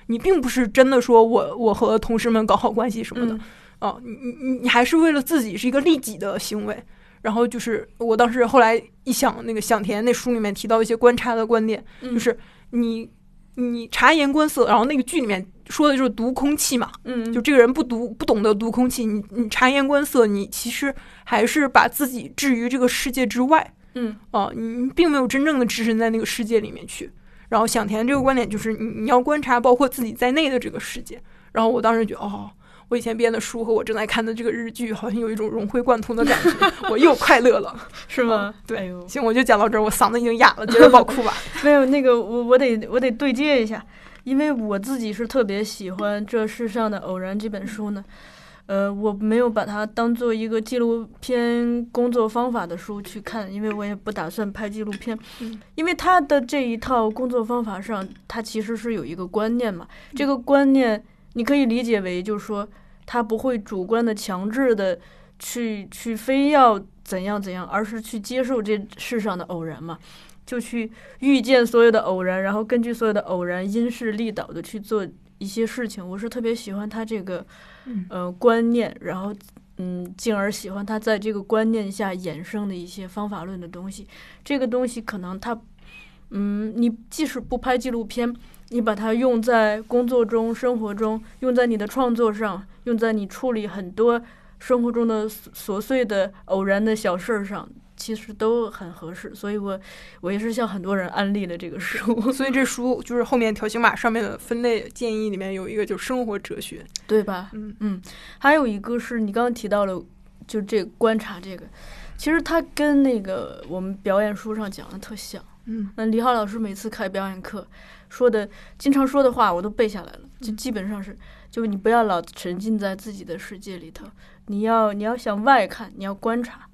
你并不是真的说我我和同事们搞好关系什么的。嗯哦，你你你你还是为了自己是一个利己的行为。然后就是我当时后来一想，那个响田那书里面提到一些观察的观点，嗯就是你你察言观色，然后那个剧里面说的就是读空气嘛，嗯就这个人不读不懂得读空气，你你察言观色，你其实还是把自己置于这个世界之外嗯啊、你并没有真正的置身在那个世界里面去。然后想田这个观点就是你你要观察包括自己在内的这个世界。然后我当时觉得哦。我以前编的书和我正在看的这个日剧，好像有一种融会贯通的感觉，我又快乐了。是吗？对哎行，我就讲到这儿，我嗓子已经哑了，接着爆哭吧。[LAUGHS] 没有那个，我我得我得对接一下，因为我自己是特别喜欢《这世上的偶然》这本书呢。呃，我没有把它当做一个纪录片工作方法的书去看，因为我也不打算拍纪录片。嗯，因为他的这一套工作方法上，他其实是有一个观念嘛。这个观念你可以理解为，就是说他不会主观的、强制的去去非要怎样怎样，而是去接受这世上的偶然嘛，就去遇见所有的偶然，然后根据所有的偶然因势利导的去做一些事情。我是特别喜欢他这个。呃，观念，然后，嗯，进而喜欢他在这个观念下衍生的一些方法论的东西。这个东西可能他，嗯，你即使不拍纪录片，你把它用在工作中、生活中，用在你的创作上，用在你处理很多生活中的琐碎的偶然的小事儿上。其实都很合适，所以我我也是向很多人安利了这个书。所以 [LAUGHS] 这书就是后面条形码上面的分类建议里面有一个，就是生活哲学，对吧？嗯嗯，还有一个是你刚刚提到了，就这观察这个，其实它跟那个我们表演书上讲的特像。嗯，那李浩老师每次开表演课说的，经常说的话我都背下来了，就基本上是，就你不要老沉浸在自己的世界里头，你要你要向外看，你要观察。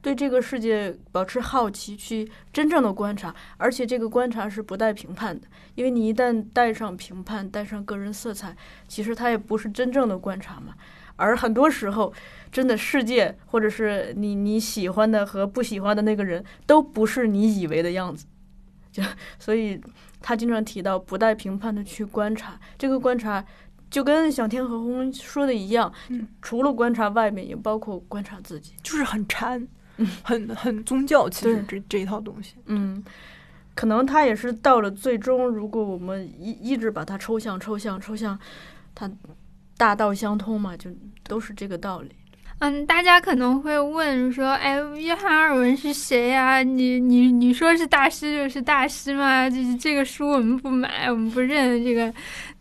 对这个世界保持好奇，去真正的观察，而且这个观察是不带评判的，因为你一旦带上评判，带上个人色彩，其实它也不是真正的观察嘛。而很多时候，真的世界或者是你你喜欢的和不喜欢的那个人，都不是你以为的样子。就所以，他经常提到不带评判的去观察，这个观察就跟小天和红说的一样，除了观察外面，也包括观察自己，就是很禅。很很宗教，其实这这一套东西，嗯，可能他也是到了最终，如果我们一一直把它抽象、抽象、抽象，它大道相通嘛，就都是这个道理。嗯，大家可能会问说：“哎，约翰·阿尔文是谁呀？你你你说是大师就是大师吗？这这个书我们不买，我们不认这个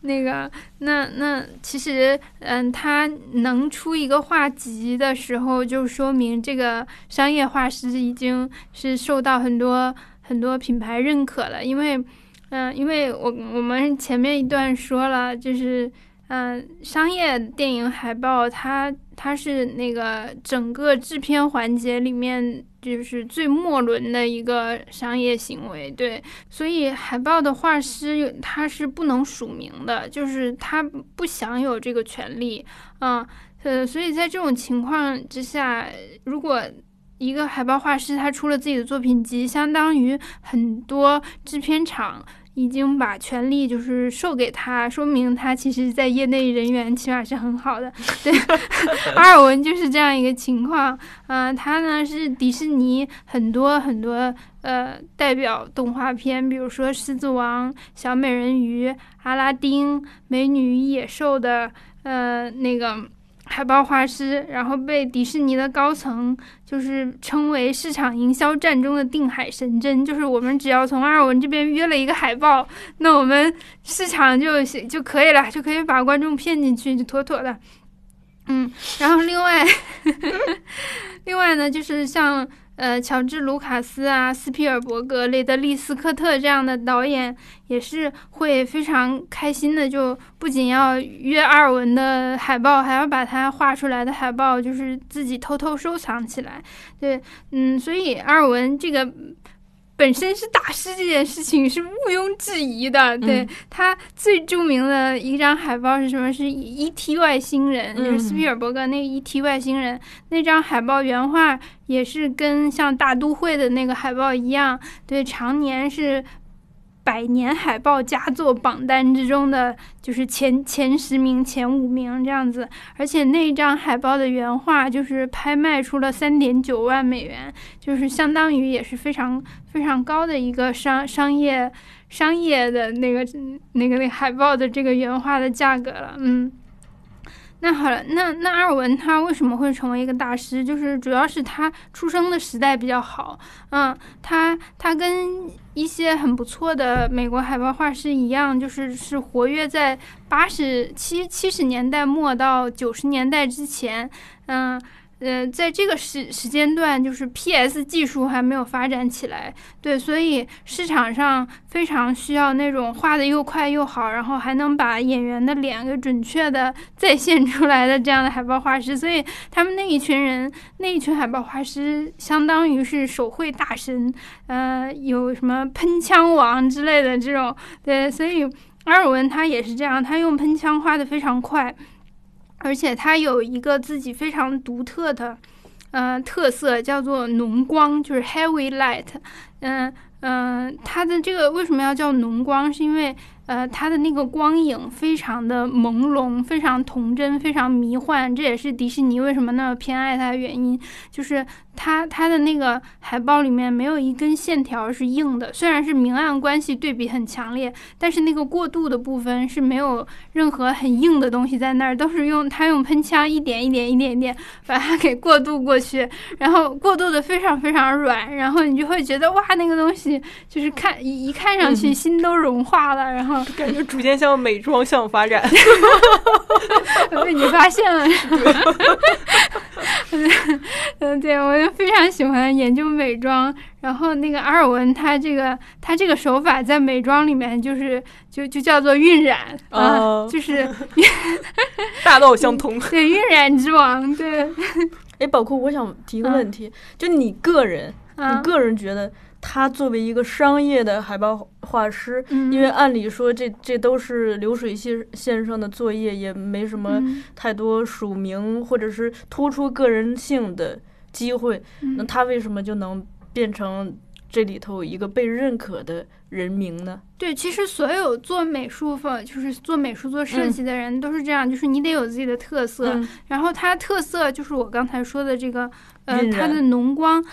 那个。那那其实，嗯，他能出一个画集的时候，就说明这个商业画师已经是受到很多很多品牌认可了。因为，嗯，因为我我们前面一段说了，就是。嗯，商业电影海报，它它是那个整个制片环节里面就是最末轮的一个商业行为，对，所以海报的画师他是不能署名的，就是他不享有这个权利，嗯，呃，所以在这种情况之下，如果一个海报画师他出了自己的作品集，相当于很多制片厂。已经把权利就是授给他，说明他其实在业内人缘起码是很好的。对，[LAUGHS] 阿尔文就是这样一个情况。嗯，他呢是迪士尼很多很多呃代表动画片，比如说《狮子王》《小美人鱼》《阿拉丁》《美女与野兽》的呃那个。海报画师，然后被迪士尼的高层就是称为市场营销战中的定海神针。就是我们只要从阿尔文这边约了一个海报，那我们市场就就可以了，就可以把观众骗进去，就妥妥的。嗯，然后另外，[LAUGHS] 另外呢，就是像。呃，乔治·卢卡斯啊，斯皮尔伯格、雷德利·斯科特这样的导演也是会非常开心的，就不仅要约阿尔文的海报，还要把他画出来的海报就是自己偷偷收藏起来。对，嗯，所以阿尔文这个。本身是大师这件事情是毋庸置疑的，对他最著名的一张海报是什么？是 E.T. 外星人，就是斯皮尔伯格那个 E.T. 外星人那张海报原画也是跟像大都会的那个海报一样，对，常年是。百年海报佳作榜单之中的就是前前十名、前五名这样子，而且那张海报的原画就是拍卖出了三点九万美元，就是相当于也是非常非常高的一个商商业商业的那个那个那海报的这个原画的价格了，嗯。那好了，那那阿尔文他为什么会成为一个大师？就是主要是他出生的时代比较好，嗯，他他跟一些很不错的美国海报画师一样，就是是活跃在八十七七十年代末到九十年代之前，嗯，呃在这个时时间段，就是 PS 技术还没有发展起来，对，所以市场上非常需要那种画的又快又好，然后还能把演员的脸给准确的再现出来的这样的海报画师。所以他们那一群人，那一群海报画师，相当于是手绘大神，呃，有什么喷枪王之类的这种，对，所以阿尔文他也是这样，他用喷枪画的非常快。而且它有一个自己非常独特的，呃，特色叫做浓光，就是 heavy light。嗯嗯，它的这个为什么要叫浓光？是因为呃，它的那个光影非常的朦胧，非常童真，非常迷幻。这也是迪士尼为什么那么偏爱它的原因，就是。它它的那个海报里面没有一根线条是硬的，虽然是明暗关系对比很强烈，但是那个过渡的部分是没有任何很硬的东西在那儿，都是用它用喷枪一点一点一点一点把它给过渡过去，然后过渡的非常非常软，然后你就会觉得哇，那个东西就是看一一看上去心都融化了，然后感觉逐渐向美妆向发展，[LAUGHS] 被你发现了，[LAUGHS] [LAUGHS] 嗯，对我。非常喜欢研究美妆，然后那个阿尔文，他这个他这个手法在美妆里面就是就就叫做晕染啊，就是 [LAUGHS] 大道相通，对晕染之王，对。哎，宝库，我想提个问题，就你个人，你个人觉得他作为一个商业的海报画师，因为按理说这这都是流水线线上的作业，也没什么太多署名或者是突出个人性的。机会，那他为什么就能变成这里头一个被认可的人名呢？对，其实所有做美术方，就是做美术、做设计的人都是这样，就是你得有自己的特色。然后他特色就是我刚才说的这个，呃，他的浓光，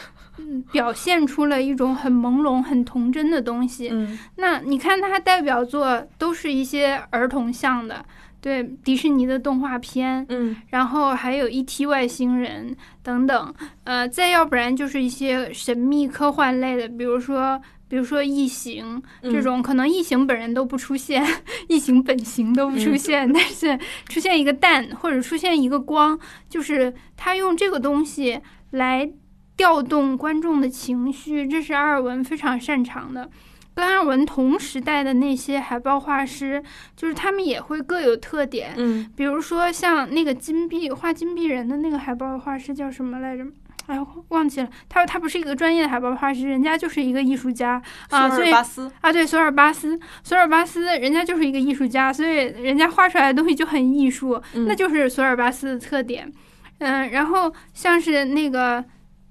表现出了一种很朦胧、很童真的东西。那你看他代表作都是一些儿童像的。对迪士尼的动画片，嗯，然后还有 E.T. 外星人等等，呃，再要不然就是一些神秘科幻类的，比如说，比如说异形这种，可能异形本人都不出现，[LAUGHS] 异形本形都不出现，但是出现一个蛋或者出现一个光，就是他用这个东西来调动观众的情绪，这是阿尔文非常擅长的。跟阿尔文同时代的那些海报画师，就是他们也会各有特点。嗯，比如说像那个金币画金币人的那个海报画师叫什么来着？哎，忘记了。他他不是一个专业的海报画师，人家就是一个艺术家啊。索尔巴斯啊，对，索尔巴斯，索尔巴斯，人家就是一个艺术家，所以人家画出来的东西就很艺术，那就是索尔巴斯的特点。嗯，然后像是那个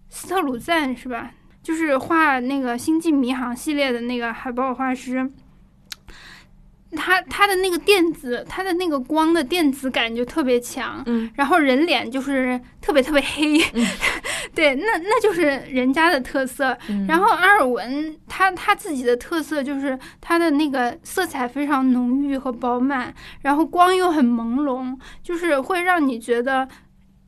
斯特鲁赞是吧？就是画那个《星际迷航》系列的那个海报画师，他他的那个电子，他的那个光的电子感就特别强，嗯，然后人脸就是特别特别黑，[LAUGHS] 对，那那就是人家的特色。然后阿尔文他他自己的特色就是他的那个色彩非常浓郁和饱满，然后光又很朦胧，就是会让你觉得。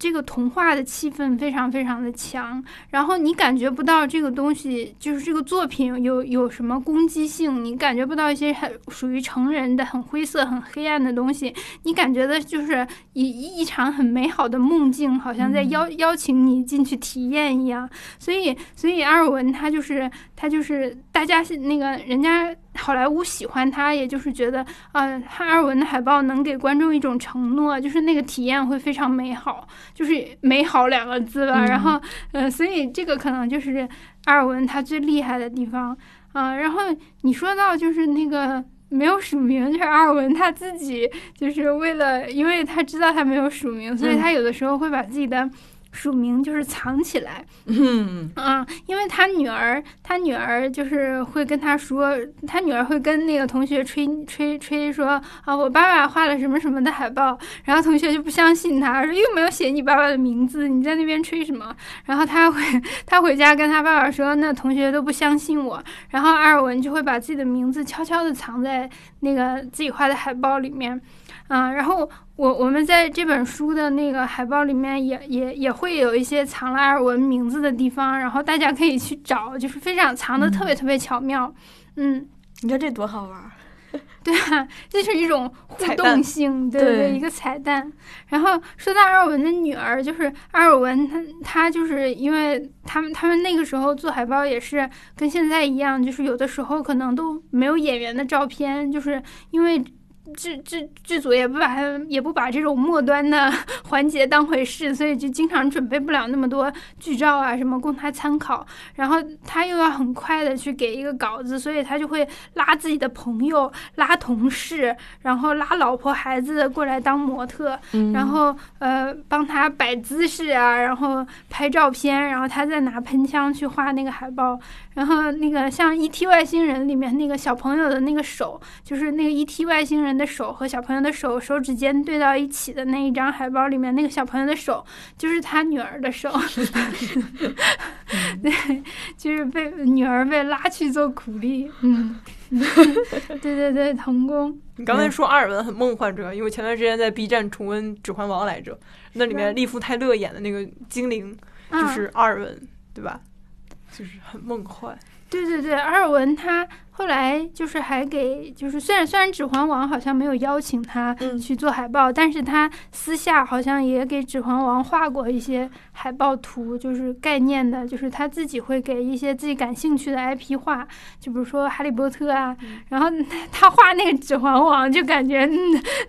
这个童话的气氛非常非常的强，然后你感觉不到这个东西，就是这个作品有有什么攻击性，你感觉不到一些很属于成人的很灰色、很黑暗的东西，你感觉的就是一一场很美好的梦境，好像在邀邀请你进去体验一样。所以，所以阿尔文他就是他就是大家是那个人家。好莱坞喜欢他，也就是觉得，呃，哈尔文的海报能给观众一种承诺，就是那个体验会非常美好，就是“美好”两个字吧。然后，呃，所以这个可能就是阿尔文他最厉害的地方啊。然后你说到就是那个没有署名，就是阿尔文他自己就是为了，因为他知道他没有署名，所以他有的时候会把自己的。署名就是藏起来，[LAUGHS] 嗯啊，因为他女儿，他女儿就是会跟他说，他女儿会跟那个同学吹吹吹说啊，我爸爸画了什么什么的海报，然后同学就不相信他，说又没有写你爸爸的名字，你在那边吹什么？然后他会他回家跟他爸爸说，那同学都不相信我，然后阿尔文就会把自己的名字悄悄的藏在那个自己画的海报里面。啊，然后我我们在这本书的那个海报里面也也也会有一些藏了阿尔文名字的地方，然后大家可以去找，就是非常藏的特别特别巧妙。嗯，你看这多好玩儿。[LAUGHS] 对啊，这是一种互动性，对对对，一个彩蛋。然后说到阿尔文的女儿，就是阿尔文她，她就是因为他们他们那个时候做海报也是跟现在一样，就是有的时候可能都没有演员的照片，就是因为。剧剧剧组也不把它也不把这种末端的 [LAUGHS] 环节当回事，所以就经常准备不了那么多剧照啊什么供他参考。然后他又要很快的去给一个稿子，所以他就会拉自己的朋友、拉同事，然后拉老婆孩子过来当模特，嗯然后呃帮他摆姿势啊，然后拍照片，然后他再拿喷枪去画那个海报。然后那个像《E.T. 外星人》里面那个小朋友的那个手，就是那个 E.T. 外星人的手和小朋友的手手指尖对到一起的那一张海报里面，那个小朋友的手就是他女儿的手，[LAUGHS] 对，就是被女儿被拉去做苦力，嗯，[LAUGHS] 对对对，童工，你刚才说阿尔文很梦幻这个，因为前段时间在 B 站重温《指环王》来着，那里面利夫泰勒演的那个精灵就啊是阿尔文，对吧？就是很梦幻。对对对，阿尔文他后来就是还给，就是虽然虽然《指环王》好像没有邀请他嗯。去做海报，但是他私下好像也给《指环王》画过一些海报图，就是概念的，就是他自己会给一些自己感兴趣的 IP 画，就比如说《哈利波特》啊，然后 [LAUGHS] 他画那个《指环王》，就感觉、嗯、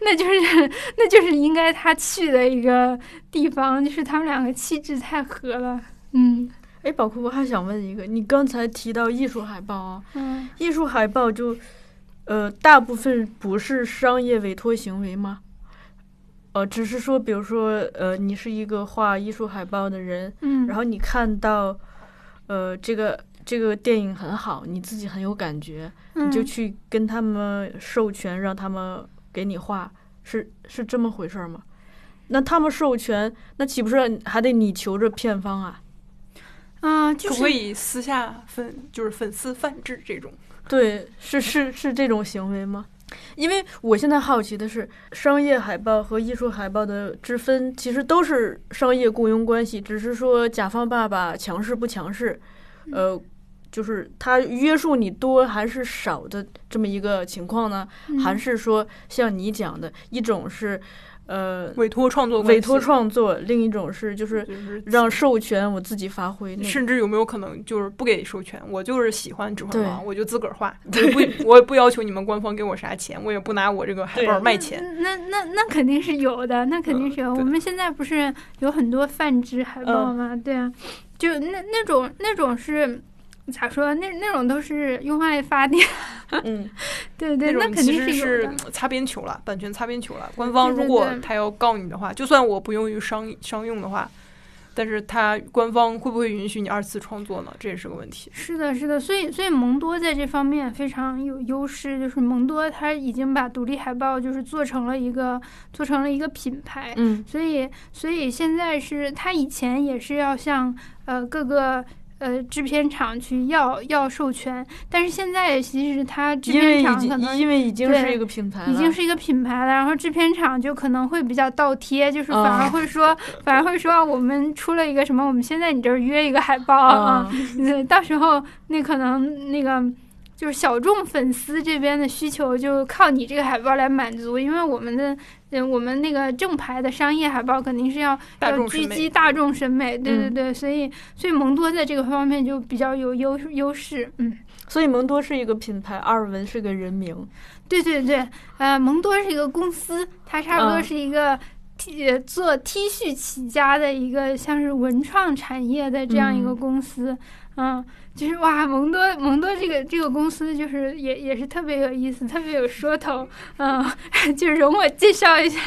那就是那就是应该他去的一个地方，就是他们两个气质太合了，嗯哎，宝库，我还想问一个，你刚才提到艺术海报啊，嗯。艺术海报就，呃，大部分不是商业委托行为吗？呃，只是说，比如说，呃，你是一个画艺术海报的人，嗯，然后你看到，呃，这个这个电影很好，你自己很有感觉，你就嗯去跟他们授权，让他们给你画，是是这么回事儿吗？那他们授权，那岂不是还得你求着片方啊？啊，就是可不可以私下粉就是粉丝泛制这种？[LAUGHS] 对，是是是这种行为吗？因为我现在好奇的是，商业海报和艺术海报的之分，其实都是商业雇佣关系，只是说甲方爸爸强势不强势，呃，就是他约束你多还是少的这么一个情况呢？还嗯是说像你讲的一种是，呃，委托创作关系委托创作，另一种是就是让授权我自己发挥。甚至有没有可能就是不给授权？我就是喜欢《指环对王》，我就自个儿画，[LAUGHS] 我也不我也不要求你们官方给我啥钱，我也不拿我这个海报卖钱。那那那肯定是有的，那肯定是有。嗯我们现在不是有很多泛制海报吗？对啊，就那那种那种是咋说？那那种都是用爱发电。嗯，[LAUGHS] 对对，那种那肯定其实是。擦边球了，版权擦边球了。官方如果他要告你的话，就算我不用于商商用的话，但是他官方会不会允许你二次创作呢？这也是个问题。是的，是的，所以所以蒙多在这方面非常有优势，就是蒙多他已经把独立海报就是做成了一个做成了一个品牌，嗯所以，所以现在是他以前也是要向呃各个呃制片厂去要要授权，但是现在其实他制片已经厂可能因为已经是一个品牌了，已经是一个品牌了，然后制片厂就可能会比较倒贴，就是反而哦会说，反而会说我们出了一个什么，我们先在你这儿约一个海报啊，[LAUGHS] 嗯，到时候那可能那个就是小众粉丝这边的需求就靠你这个海报来满足，因为我们的嗯我们那个正牌的商业海报肯定是要要狙大众审美击大众审美，对对嗯对，所以所以蒙多在这个方面就比较有优优势，嗯。所以蒙多是一个品牌，阿尔文是个人名。对对对，呃，蒙多是一个公司，它差不多嗯是一个 T、呃做 T 恤起家的一个像是文创产业的这样一个嗯公司，嗯。就是哇，蒙多蒙多这个这个公司就是也也是特别有意思，特别有说头，嗯，[LAUGHS] 就容我介绍一下，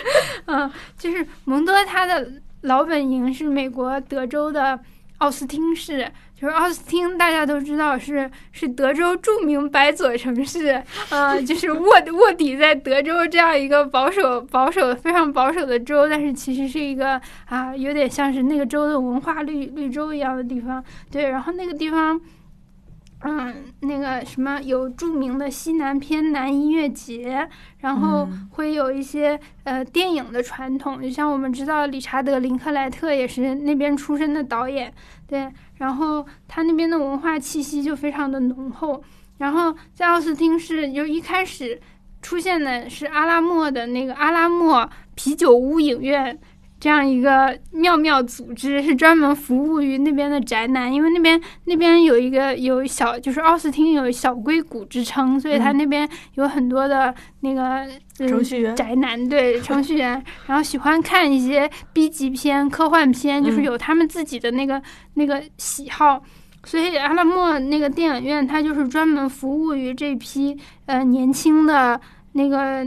[LAUGHS] 嗯，就是蒙多他的老本营是美国德州的奥斯汀市，就是奥斯汀，大家都知道是是德州著名白左城市，呃，就是卧卧底在德州这样一个保守、保守、非常保守的州，但是其实是一个啊，有点像是那个州的文化绿绿洲一样的地方。对，然后那个地方。嗯，那个什么有著名的西南偏南音乐节，然后嗯会有一些、呃电影的传统，就像我们知道理查德林克莱特也是那边出身的导演，对，然后他那边的文化气息就非常的浓厚。然后在奥斯汀是就一开始出现的是阿拉莫的那个阿拉莫啤酒屋影院。这样一个妙妙组织是专门服务于那边的宅男，因为那边那边有一个有小，就是奥斯汀有小硅谷之称，所以他那边有很多的那个、嗯程序员。宅男，对程序员，然后喜欢看一些 B 级片、科幻片，就是嗯。有他们自己的那个那个喜好。所以阿拉莫那个电影院，它就是专门服务于这批呃年轻的那个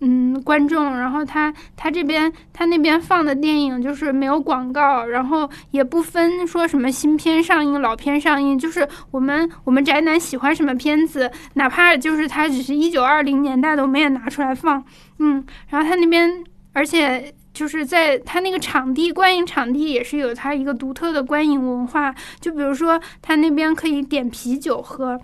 嗯观众。然后他他这边他那边放的电影就是没有广告，然后也不分说什么新片上映、老片上映，就是我们我们宅男喜欢什么片子，哪怕就是它只是一九二零年代的，我们也拿出来放。嗯，然后他那边而且。就是在他那个场地观影场地也是有他一个独特的观影文化，就比如说他那边可以点啤酒喝，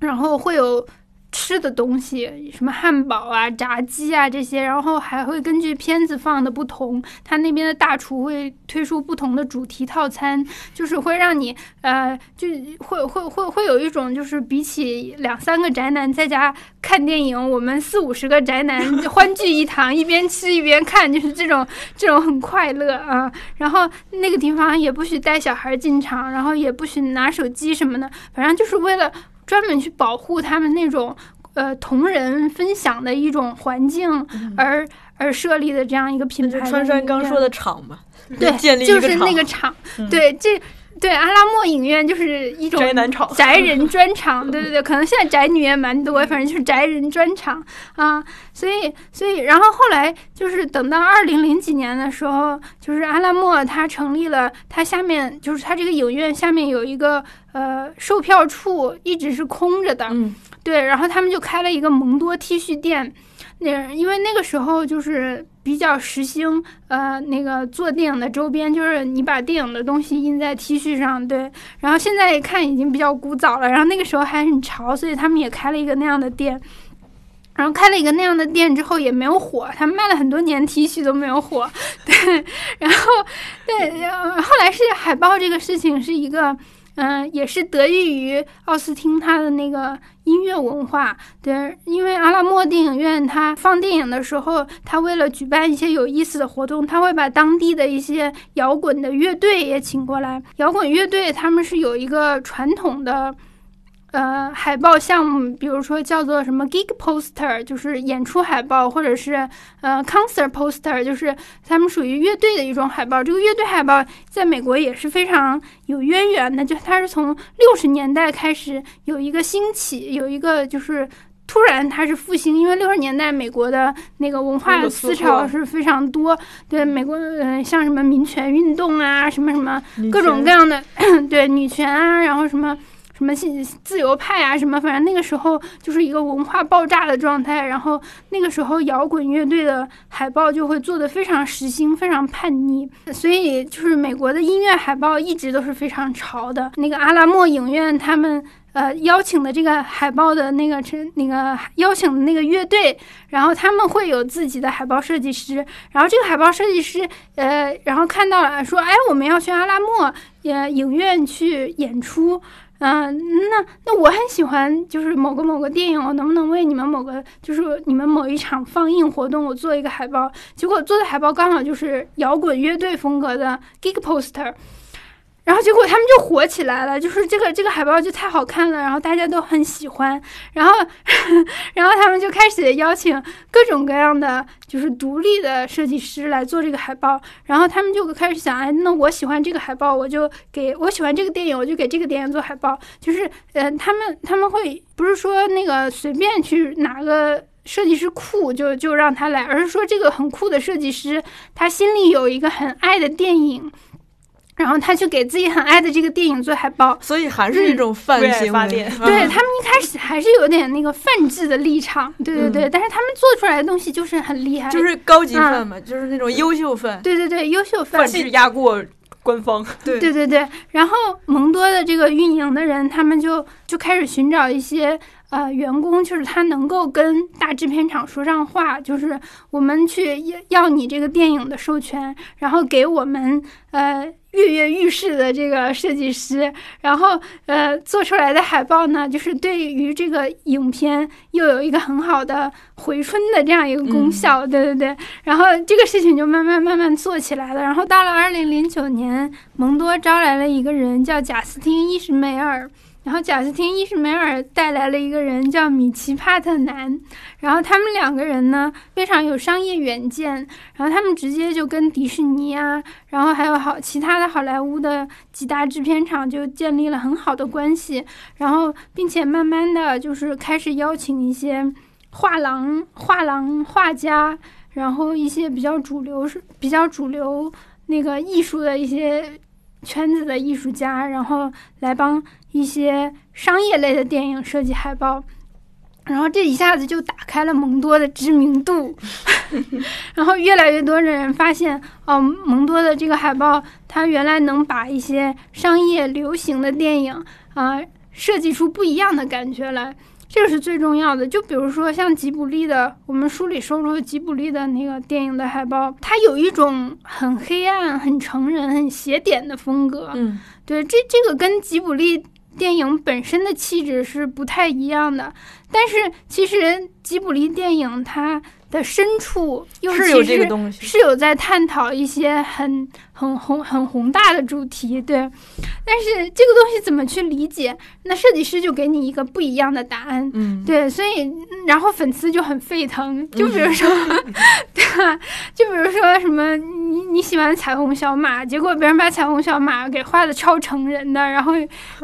然后会有吃的东西，什么汉堡啊、炸鸡啊这些，然后还会根据片子放的不同，他那边的大厨会推出不同的主题套餐，就是会让你呃，就会会会会有一种就是比起两三个宅男在家看电影，我们四五十个宅男欢聚一堂，一边吃一边看，就是这种这种很快乐啊。然后那个地方也不许带小孩进场，然后也不许拿手机什么的，反正就是为了专门去保护他们那种呃同人分享的一种环境而、而设立的这样一个品牌。川山刚说的厂嘛，对，建立一就是那个厂，嗯对这。对阿拉莫影院就是一种宅男场宅人专场，对对对，可能现在宅女也蛮多，反正就是宅人专场啊。所以，所以，然后后来就是等到二零零几年的时候，就是阿拉莫他成立了，他下面就是他这个影院下面有一个呃售票处，一直是空着的，嗯对，然后他们就开了一个蒙多 T 恤店，那因为那个时候就是比较时兴呃那个做电影的周边，就是你把电影的东西印在 T 恤上，对。然后现在一看已经比较古早了，然后那个时候还很潮，所以他们也开了一个那样的店。然后开了一个那样的店之后也没有火，他们卖了很多年 T 恤都没有火，对。[LAUGHS] 然后对，然后后来是海报这个事情是一个。嗯，也是得益于奥斯汀他的那个音乐文化，对，因为阿拉莫电影院它放电影的时候，他为了举办一些有意思的活动，他会把当地的一些摇滚的乐队也请过来。摇滚乐队他们是有一个传统的。呃，海报项目，比如说叫做什么 gig poster，就是演出海报，或者是呃 concert poster，就是他们属于乐队的一种海报。这个乐队海报在美国也是非常有渊源的，就它是从六十年代开始有一个兴起，有一个就是。突然，它是复兴，因为六十年代美国的那个文化思思潮潮是非常多，对美国，呃，像什么民权运动啊，什么什么各种各样样的，[COUGHS] 对女权啊，然后什么什么自自由派啊，什么，反正那个时候就是一个文化爆炸的状态。然后那个时候摇滚乐队的海报就会做得非常时兴，非常叛逆，所以就是美国的音乐海报一直都是非常潮的。那个阿拉莫影院他们。呃，邀请的这个海报的那个是那个邀请的那个乐队，然后他们会有自己的海报设计师，然后这个海报设计师，呃，然后看到了说，哎，我们要去阿拉莫呃影院去演出，嗯、那那我很喜欢，就是某个某个电影，我能不能为你们某个就是你们某一场放映活动，我做一个海报？结果做的海报刚好就是摇滚乐队风格的 gig poster。然后结果他们就火起来了，就是这个这个海报就太好看了，然后大家都很喜欢，然后 [LAUGHS] 然后他们就开始邀请各种各样的就是独立的设计师来做这个海报，然后他们就开始想，哎，那我喜欢这个海报，我就给我喜欢这个电影，我就给这个电影做海报，就是呃，他们他们会不是说那个随便去拿个。设计师酷就就让他来，而是说这个很酷的设计师，他心里有一个很爱的电影，然后他去给自己很爱的这个电影做海报。所以还是一种泛为爱行为发电。对他们一开始还是有点那个泛制的立场，对对对，但是他们做出来的东西就是很厉害，就是高级范嘛，就是那种优秀范。对对对，优秀范范制压过官方，[LAUGHS] 对。对对对，然后蒙多的这个运营的人，他们就就开始寻找一些呃员工，就是他能够跟大制片厂说上话，就是我们去要要你这个电影的授权，然后给我们呃跃跃欲试的这个设计师，然后呃做出来的海报呢，就是对于这个影片又有一个很好的回春的这样一个功效，对对对。然后这个事情就慢慢慢慢做起来了。然后到了二零零九年，蒙多招来了一个人叫贾斯汀·伊什梅尔。然后贾斯汀·伊什梅尔带来了一个人叫米奇·帕特南，然后他们两个人呢非常有商业远见，然后他们直接就跟迪士尼啊，然后还有好其他的好莱坞的几大制片厂就建立了很好的关系，然后并且慢慢的就是开始邀请一些画廊、画廊画家，然后一些比较主流是比较主流那个艺术的一些圈子的艺术家，然后来帮。一些商业类的电影设计海报，然后这一下子就打开了蒙多的知名度，[LAUGHS] 然后越来越多的人发现，哦，蒙多的这个海报，它原来能把一些商业流行的电影啊设计出不一样的感觉来，这个是最重要的。就比如说像吉卜力的，我们书里收录吉卜力的那个电影的海报，它有一种很黑暗、很成人、很邪典的风格。嗯，对，这这个跟吉卜力。电影本身的气质是不太一样的，但是其实吉卜力电影它的深处又是有这个东西，是有在探讨一些很很宏很宏大的主题，对。但是这个东西怎么去理解？那设计师就给你一个不一样的答案，嗯，对。所以然后粉丝就很沸腾，就比如说，[LAUGHS] 对吧？就比如说什么你你喜欢彩虹小马，结果别人把彩虹小马给画的超成人的，然后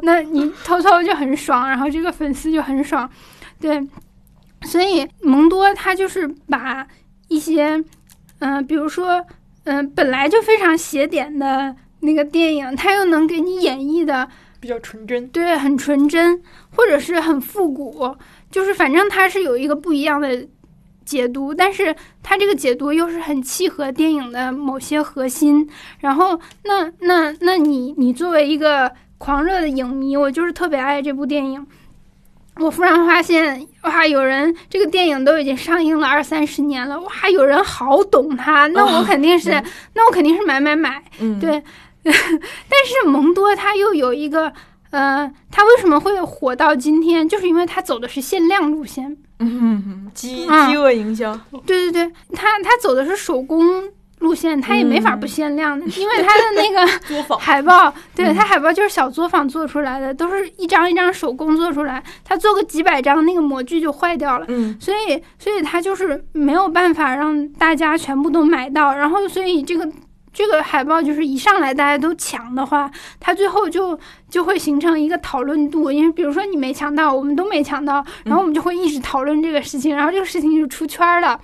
那你偷偷就很爽，然后这个粉丝就很爽，对。所以蒙多他就是把一些，嗯，比如说，嗯，本来就非常邪典的那个电影，他又能给你演绎的比较纯真，对，很纯真，或者是很复古，就是反正他是有一个不一样的解读，但是他这个解读又是很契合电影的某些核心。然后，那那那你你作为一个狂热的影迷，我就是特别爱这部电影。我忽然发现，哇，有人这个电影都已经上映了二三十年了，哇，有人好懂它，那我肯定是，那我肯定是买买买，对。[LAUGHS] 但是蒙多他又有一个，呃，他为什么会火到今天？就是因为他走的是限量路线，嗯，饥饥饿营销，对对对，他他走的是手工。路线它也没法不限量的，[LAUGHS] 因为它的那个 [LAUGHS] 海报，对它海报就是小作坊做出来的，都是一张一张手工做出来，它做个几百张，那个模具就坏掉了。嗯，所以所以它就是没有办法让大家全部都买到，然后所以这个这个海报就是一上来大家都抢的话，它最后就就会形成一个讨论度，因为比如说你没抢到，我们都没抢到，然后我们就会一直讨论这个事情，然后这个事情就出圈了。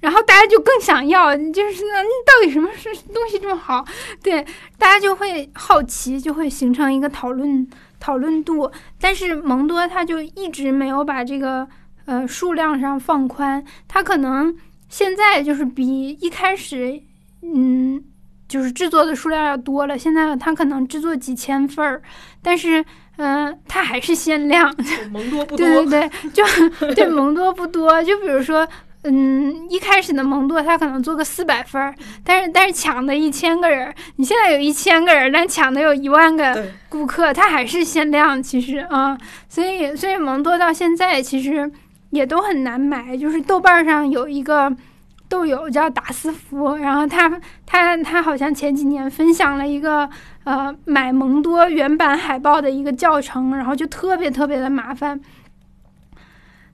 然后大家就更想要，就是那到底什么是东西这么好？对，大家就会好奇，就会形成一个讨论讨论度。但是蒙多他就一直没有把这个呃数量上放宽，他可能现在就是比一开始嗯就是制作的数量要多了。现在他可能制作几千份儿，但是嗯他还是限量。蒙多不多，对对对，就 [LAUGHS] 对蒙多不多。就比如说。嗯，一开始的蒙多他可能做个四百分儿，但是但是抢的一千个人，你现在有一千个人，但抢的有一万个顾客，他还是限量，其实啊，所以所以蒙多到现在其实也都很难买，就是豆瓣上有一个豆友叫达斯福，然后他他他好像前几年分享了一个呃买蒙多原版海报的一个教程，然后就特别特别的麻烦。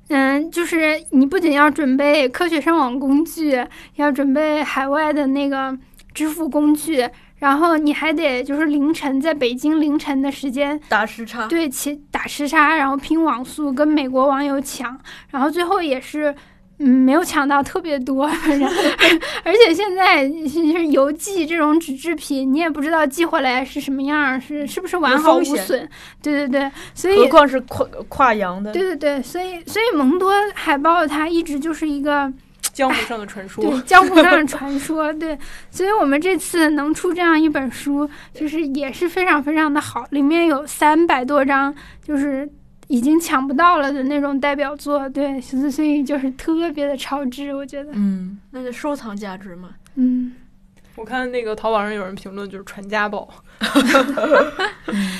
嗯，就是你不仅要准备科学上网工具，要准备海外的那个支付工具，然后你还得就是凌晨在北京凌晨的时间打时差，对，其打时差，然后拼网速跟美国网友抢，然后最后也是。嗯，没有抢到特别多，[LAUGHS] 而且现在是邮寄这种纸制品，你也不知道寄回来是什么样，是是不是完好无损？对对对，所以何况是跨跨洋的？对对对，所以所以蒙多海报它一直就是一个 [TSK] 江湖上的传说，对江湖上的传说。对，所以我们这次能出这样一本书，就是也是非常非常的好，里面有三百多张，就是。已经抢不到了的那种代表作，对，所以就是特别的超值，我觉得。嗯，那就收藏价值嘛。嗯，我看那个淘宝上有人评论就是传家宝，[LAUGHS]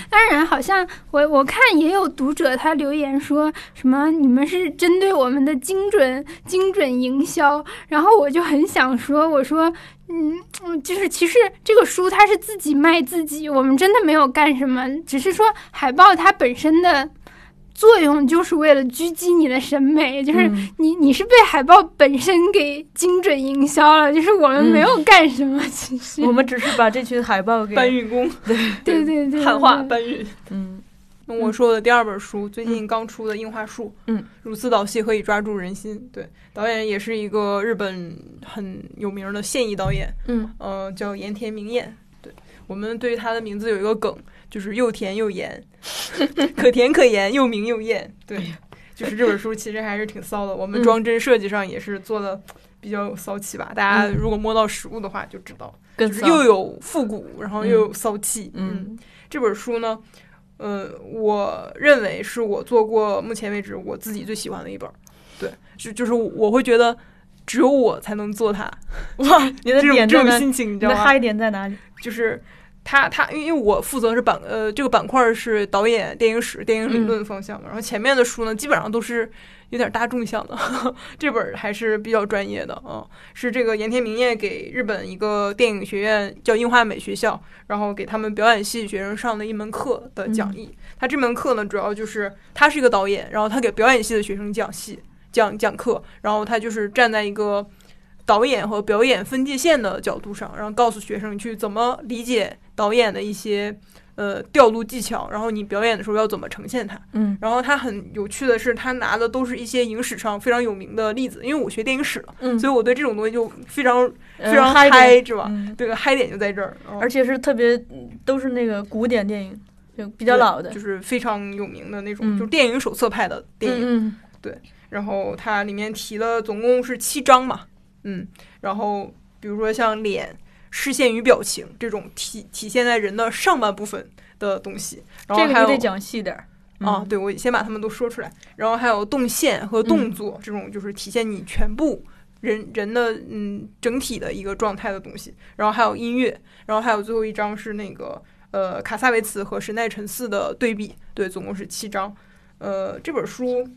当然，好像我我看也有读者他留言说什么你们是针对我们的精准精准营销，然后我就很想说，我说嗯嗯，就是其实这个书它是自己卖自己，我们真的没有干什么，只是说海报它本身的。作用就是为了狙击你的审美，就是你你是被海报本身给精准营销了，就是我们没有干什么，其实。我们只是把这群海报给搬运工，对。对对对，汉化搬运。嗯，那我说的第二本书，最近刚出的《樱花树》，嗯，如此导戏可以抓住人心？对，导演也是一个日本很有名的现役导演，嗯，呃，叫盐田明彦。对我们对于他的名字有一个梗。就是又甜又盐，[LAUGHS] 可甜可盐，又明又艳。对，就是这本书其实还是挺骚的。我们装帧设计上也是做的比较骚气吧？大家如果摸到实物的话就知道，就是又有复古，然后又有骚气。嗯，这本书呢，呃，我认为是我做过目前为止我自己最喜欢的一本。对，就就是我会觉得只有我才能做它。哇，你的点这种心情，你知道吗？嗨点在哪里？就是。他他，因为我负责是板呃这个板块是导演、电影史、电影理论方向嘛，然后前面的书呢基本上都是有点大众向的，[LAUGHS] 这本还是比较专业的啊，是这个盐田明彦给日本一个电影学院叫樱花美学校，然后给他们表演系学生上的一门课的讲义。他这门课呢主要就是他是一个导演，然后他给表演系的学生讲戏讲讲课，然后他就是站在一个。导演和表演分界线的角度上，然后告诉学生去怎么理解导演的一些呃调度技巧，然后你表演的时候要怎么呈现它。嗯，然后他很有趣的是，他拿的都是一些影史上非常有名的例子，因为我学电影史了，嗯，所以我对这种东西就非常非常嗨，是吧？这个嗨点就在这儿，而且是特别都是那个古典电影，就比较老的，就是非常有名的那种，就是电影手册派的电影。嗯，对。然后它里面提了总共是七章嘛。嗯，然后比如说像脸、视线与表情这种体体现在人的上半部分的东西，然后还有得讲细点儿啊。对，我先把他们都说出来。然后还有动线和动作这种，就是体现你全部人人的嗯整体的一个状态的东西。然后还有音乐，然后还有最后一张是那个呃卡萨维茨和神奈辰四的对比。对，总共是七张。呃，这本书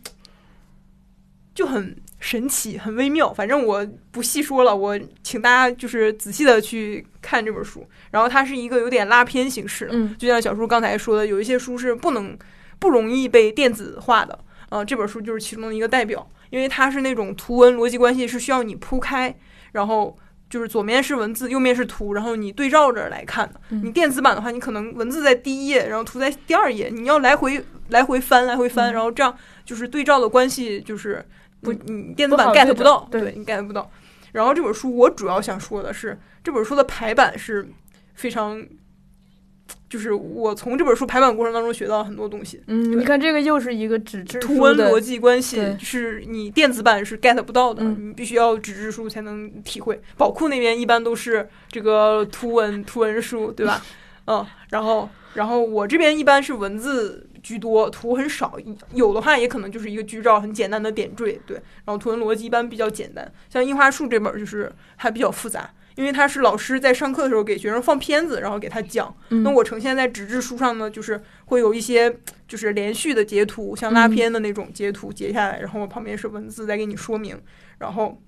就很。神奇，很微妙。反正我不细说了，我请大家就是仔细的去看这本书。然后它是一个有点拉片形式，嗯，就像小叔刚才说的，有一些书是不能不容易被电子化的，呃，这本书就是其中的一个代表，因为它是那种图文逻辑关系是需要你铺开，然后就是左面是文字，右面是图，然后你对照着来看的。你电子版的话，你可能文字在第一页，然后图在第二页，你要来回来回翻，来回翻，然后这样就是对照的关系就是。不，你电子版 get 不到，对你 get 不到。然后这本书我主要想说的是，这本书的排版是非常，就是我从这本书排版过程当中学到很多东西。嗯，你看这个又是一个纸质图文逻辑关系，是你电子版是 get 不到的，你必须要纸质书才能体会。宝库那边一般都是这个图文图文书，对吧？[LAUGHS] 嗯，然后然后我这边一般是文字。居多图很少，有的话也可能就是一个剧照，很简单的点缀，对。然后图文逻辑一般比较简单，像《樱花树》这本就是还比较复杂，因为它是老师在上课的时候给学生放片子，然后给他讲。那我呈现在纸质书上呢，就是会有一些就是连续的截图，像拉片的那种截图截下来，然后旁边是文字在给你说明。然后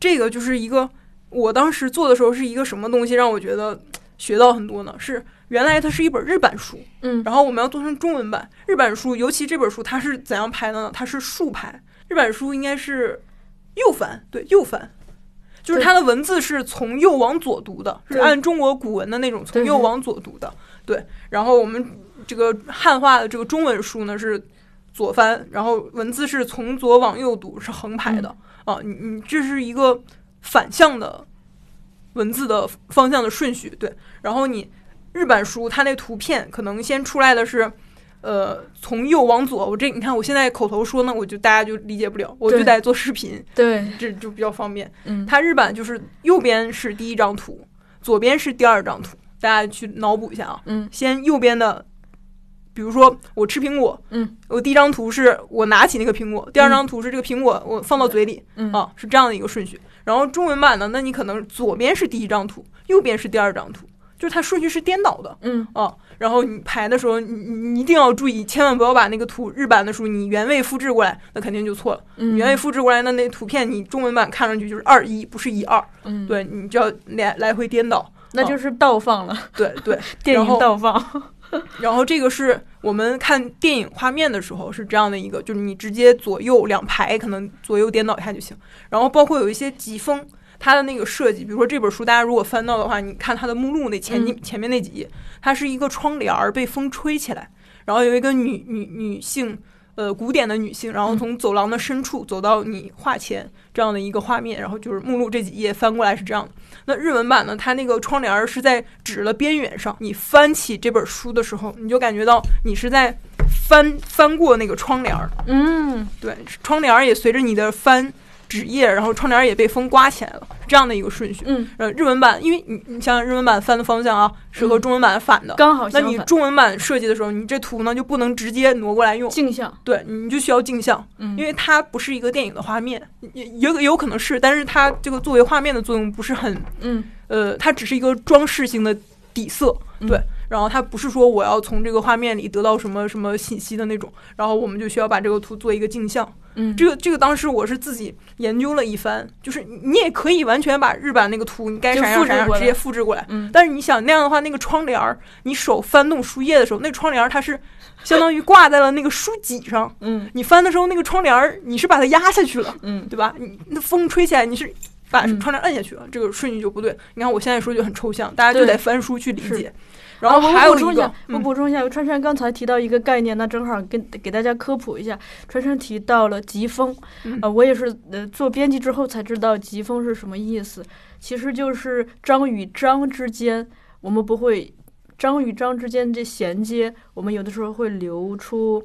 这个就是一个我当时做的时候是一个什么东西，让我觉得学到很多呢？是。原来它是一本日版书，嗯，然后我们要做成中文版。日版书，尤其这本书，它是怎样排的呢？它是竖排。日版书应该是右翻，对，右翻，就是它的文字是从右往左读的，是按中国古文的那种从右往左读的，对。然后我们这个汉化的这个中文书呢是左翻，然后文字是从左往右读，是横排的啊。你你这是一个反向的文字的方向的顺序，对。然后你。日版书，它那图片可能先出来的是，呃，从右往左。我这你看，我现在口头说呢，我就大家就理解不了，我就得做视频，对，这就比较方便。嗯，它日版就是右边是第一张图，左边是第二张图，大家去脑补一下啊。嗯，先右边的，比如说我吃苹果，嗯，我第一张图是我拿起那个苹果，第二张图是这个苹果我放到嘴里，嗯啊，是这样的一个顺序。然后中文版呢，那你可能左边是第一张图，右边是第二张图，就是它顺序是颠倒的。嗯哦，然后你排的时候，你你你一定要注意，千万不要把那个图日版的书你原位复制过来，那肯定就错了。你嗯原位复制过来，那那图片你中文版看上去就是二一，不是一二。嗯，对你就要来来回颠倒。那就是倒放了，对对，[LAUGHS] 电影倒放。[LAUGHS] 然后这个是我们看电影画面的时候是这样的一个，就是你直接左右两排可能左右颠倒一下就行。然后包括有一些疾风，它的那个设计，比如说这本书大家如果翻到的话，你看它的目录那前几、嗯前面那几页，它是一个窗帘儿被风吹起来，然后有一个女女女性。呃，古典的女性，然后从走廊的深处走到你画前这样的一个画面，然后就是目录这几页翻过来是这样的。那日文版呢，它那个窗帘儿是在纸的边缘上，你翻起这本书的时候，你就感觉到你是在翻翻过那个窗帘儿，嗯对，窗帘儿也随着你的翻纸页，然后窗帘也被风刮起来了，这样的一个顺序。嗯，呃，日文版，因为你你想想日文版翻的方向啊，是和嗯中文版反的。刚好那。你中文版设计的时候，你这图呢就不能直接挪过来用，镜像，对，你就需要镜像，嗯，因为它不是一个电影的画面，也也有可能是，但是它这个作为画面的作用不是很嗯呃，它只是一个装饰性的底色，嗯对。然后它不是说我要从这个画面里得到什么什么信息的那种，然后我们就需要把这个图做一个镜像。嗯，这个这个当时我是自己研究了一番，就是你你也可以完全把日版那个图你该就啥样啥样直接复制过来嗯但是你想那样的话，那个窗帘儿，你手翻动书页的时候，那窗帘儿它是相当于挂在了那个书脊上，[LAUGHS] 嗯你翻的时候那个窗帘儿你是把它压下去了。嗯对吧？你那风吹起来，你是把嗯窗帘摁下去了，这个顺序就不对。你看我现在说就很抽象，大家就得翻书去理解。然后啊还有一个我补充一下，，我嗯补充一下，川川刚才提到一个概念，那正好跟给大家科普一下。川川提到了疾风，嗯呃，我也是呃做编辑之后才知道疾风是什么意思，其实就是章与章之间，我们不会章与章之间这衔接，我们有的时候会留出。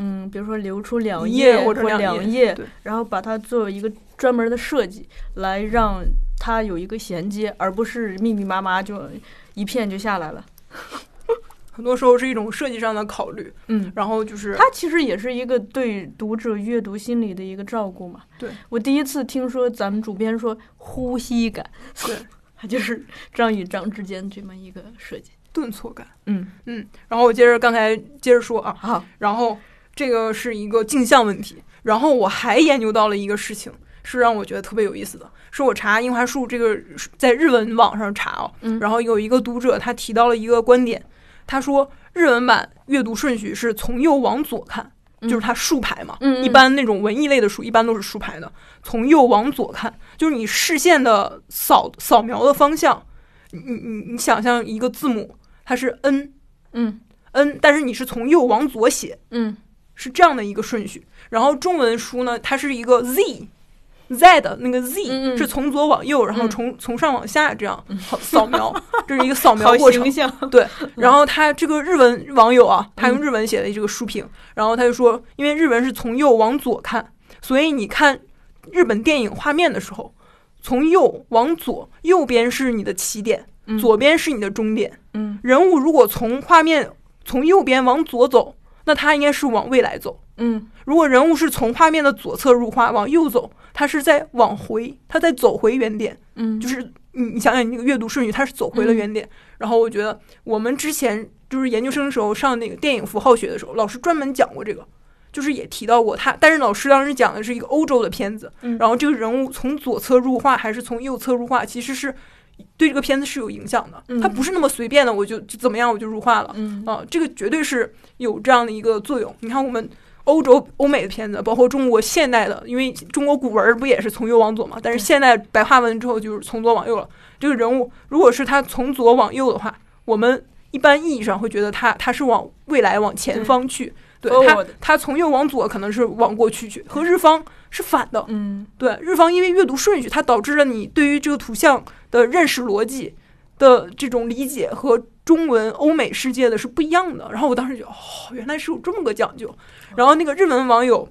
嗯，比如说留出两页页或者两两页然后把它作为一个专门的设计，来让它有一个衔接，而不是密密麻麻就一片就下来了。[LAUGHS] 很多时候是一种设计上的考虑，嗯，然后就是它其实也是一个对读者阅读心理的一个照顾嘛。对我第一次听说咱们主编说呼吸感，对 [LAUGHS] 它就是章与章之间这么一个设计。顿挫感。嗯，嗯，然后我接着刚才接着说啊，好，然后这个是一个镜像问题，然后我还研究到了一个事情，是让我觉得特别有意思的，是我查樱花树这个在日文网上查哦，嗯然后有一个读者他提到了一个观点，他说日文版阅读顺序是从右往左看，嗯就是它竖排嘛，一般那种文艺类的书一般都是竖排的，从右往左看，就是你视线的扫扫描的方向，你你你你想象一个字母，它是 n 嗯 n，但是你是从右往左写，嗯是这样的一个顺序。然后中文书呢，它是一个 z。Z 的那个 z 是从左往右，然后嗯。从从上往下这样扫扫描，[LAUGHS] 这是一个扫描过程。对，然后他这个日文网友啊，他用日文写的这个书评，然后他就说，因为日文是从右往左看，所以你看日本电影画面的时候，从右往左，右边是你的起点，嗯。左边是你的终点。嗯。人物如果从画面从右边往左走，那他应该是往未来走。嗯如果人物是从画面的左侧入画往右走，他是在往回，他在走回原点。嗯，就是你你想想你那个阅读顺序，它是走回了原点。然后我觉得我们之前就是研究生时候上那个电影符号学的时候，老师专门讲过这个，就是也提到过他。但是老师当时讲的是一个欧洲的片子，嗯然后这个人物从左侧入画还是从右侧入画，其实是对这个片子是有影响的。嗯它不是那么随便的，我就就怎么样我就入画了。嗯啊，这个绝对是有这样的一个作用。你看我们欧洲、欧美的片子，包括中国现代的，因为中国古文不也是从右往左嘛？但是现代白话文之后就是从左往右了。这个人物如果是他从左往右的话，我们一般意义上会觉得他他是往未来往前方去。对他他从右往左可能是往过去去，和日方是反的。嗯对，日方因为阅读顺序，它导致了你对于这个图像的认识逻辑的这种理解和中文欧美世界的是不一样的。然后我当时就，哦，原来是有这么个讲究。然后那个日文网友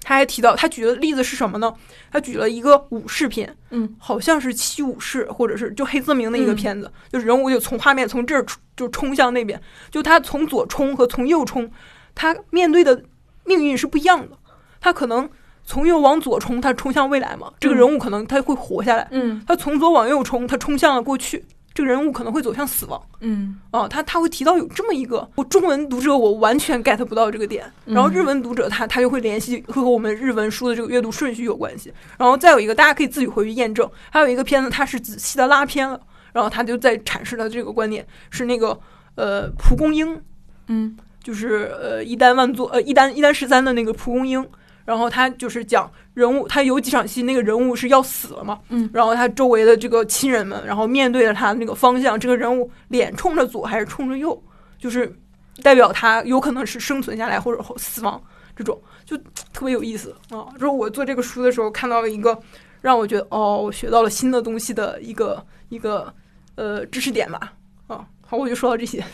他还提到，他举的例子是什么呢？他举了一个武士片，嗯，好像是七武士，或者是就黑泽明的一个嗯片子，就是人物就从画面从这儿冲就冲向那边，就他从左冲和从右冲，他面对的命运是不一样的。他可能从右往左冲，他冲向未来嘛，这个人物可能他会活下来；嗯他从左往右冲，他冲向了过去，这个人物可能会走向死亡。嗯。哦，他他会提到有这么一个，我中文读者我完全 get 不到这个点，然后嗯日文读者他他就会联系会和我们日文书的这个阅读顺序有关系，然后再有一个大家可以自己回去验证，还有一个片子他是仔细的拉片了，然后他就在阐释的这个观点是那个呃蒲公英，嗯。就是呃一丹万作呃一丹一丹十三的那个蒲公英，然后他就是讲人物，他有几场戏那个人物是要死了嘛，嗯然后他周围的这个亲人们，然后面对着他那个方向，这个人物脸冲着左还是冲着右，就是代表他有可能是生存下来或者死亡这种，就特别有意思啊。就是我做这个书的时候看到了一个让我觉得哦，我学到了新的东西的一个一个呃知识点吧。啊，好，我就说到这些。